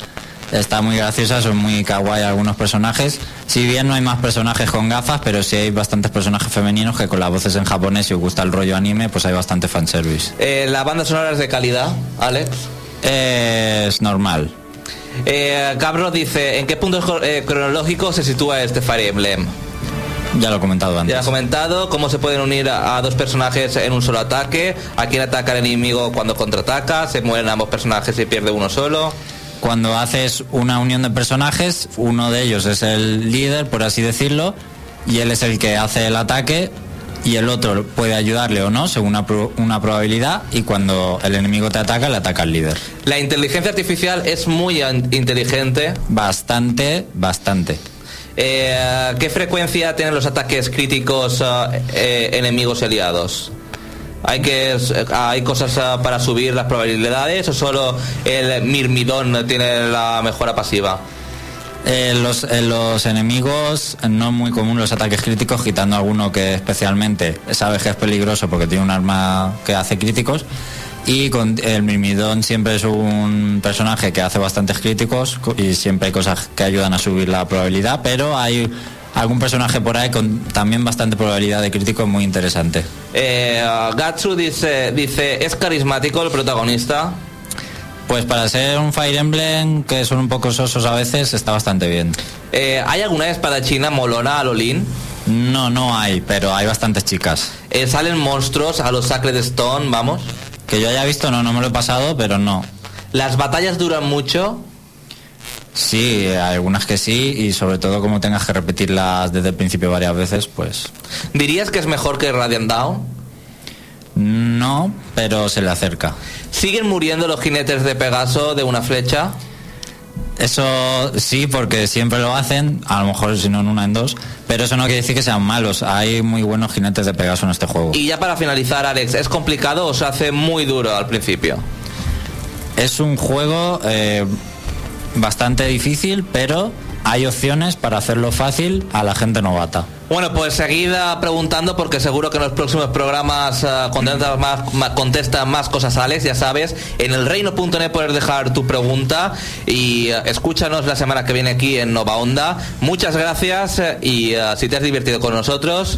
Speaker 2: está muy graciosa, son muy kawaii algunos personajes. Si bien no hay más personajes con gafas, pero sí hay bastantes personajes femeninos que con las voces en japonés, si os gusta el rollo anime, pues hay bastante fanservice.
Speaker 1: Eh, la banda sonora es de calidad, Alex.
Speaker 2: Es normal.
Speaker 1: Eh, Cabro dice, ¿en qué punto eh, cronológico se sitúa este Fire Emblem?
Speaker 2: Ya lo he comentado
Speaker 1: Ya
Speaker 2: antes.
Speaker 1: has comentado cómo se pueden unir a, a dos personajes en un solo ataque, a quién ataca el enemigo cuando contraataca, se mueren ambos personajes y pierde uno solo.
Speaker 2: Cuando haces una unión de personajes, uno de ellos es el líder, por así decirlo, y él es el que hace el ataque y el otro puede ayudarle o no, según una, pro- una probabilidad, y cuando el enemigo te ataca, le ataca al líder.
Speaker 1: La inteligencia artificial es muy inteligente.
Speaker 2: Bastante, bastante.
Speaker 1: Eh, ¿Qué frecuencia tienen los ataques críticos eh, eh, enemigos y aliados? ¿Hay, que, ¿Hay cosas eh, para subir las probabilidades o solo el mirmidón tiene la mejora pasiva?
Speaker 2: Eh, los, eh, los enemigos no es muy común los ataques críticos, quitando alguno que especialmente sabes que es peligroso porque tiene un arma que hace críticos. Y con el Mirmidón siempre es un personaje que hace bastantes críticos co- y siempre hay cosas que ayudan a subir la probabilidad, pero hay algún personaje por ahí con también bastante probabilidad de crítico muy interesante.
Speaker 1: Eh, Gatsu dice, dice, ¿es carismático el protagonista?
Speaker 2: Pues para ser un Fire Emblem, que son un poco sosos a veces, está bastante bien.
Speaker 1: Eh, ¿Hay alguna espadachina molona a Lolin?
Speaker 2: No, no hay, pero hay bastantes chicas.
Speaker 1: Eh, ¿Salen monstruos a los Sacred Stone, vamos?
Speaker 2: Que yo haya visto, no, no me lo he pasado, pero no.
Speaker 1: ¿Las batallas duran mucho?
Speaker 2: Sí, hay algunas que sí, y sobre todo como tengas que repetirlas desde el principio varias veces, pues
Speaker 1: ¿Dirías que es mejor que Radiant Down?
Speaker 2: no, pero se le acerca.
Speaker 1: ¿Siguen muriendo los jinetes de Pegaso de una flecha?
Speaker 2: Eso sí, porque siempre lo hacen, a lo mejor si no en una en dos, pero eso no quiere decir que sean malos. Hay muy buenos jinetes de Pegaso en este juego.
Speaker 1: Y ya para finalizar, Alex, ¿es complicado o se hace muy duro al principio?
Speaker 2: Es un juego eh, bastante difícil, pero hay opciones para hacerlo fácil a la gente novata.
Speaker 1: Bueno, pues seguida preguntando porque seguro que en los próximos programas contesta, más, ma- contesta más cosas Alex, ya sabes. En el reino.net puedes dejar tu pregunta y eh, escúchanos la semana que viene aquí en Nova Onda. Muchas gracias eh, y si te has divertido con nosotros,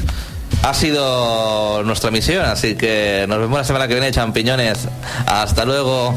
Speaker 1: ha sido nuestra misión. Así que nos vemos la semana que viene, champiñones. Hasta luego.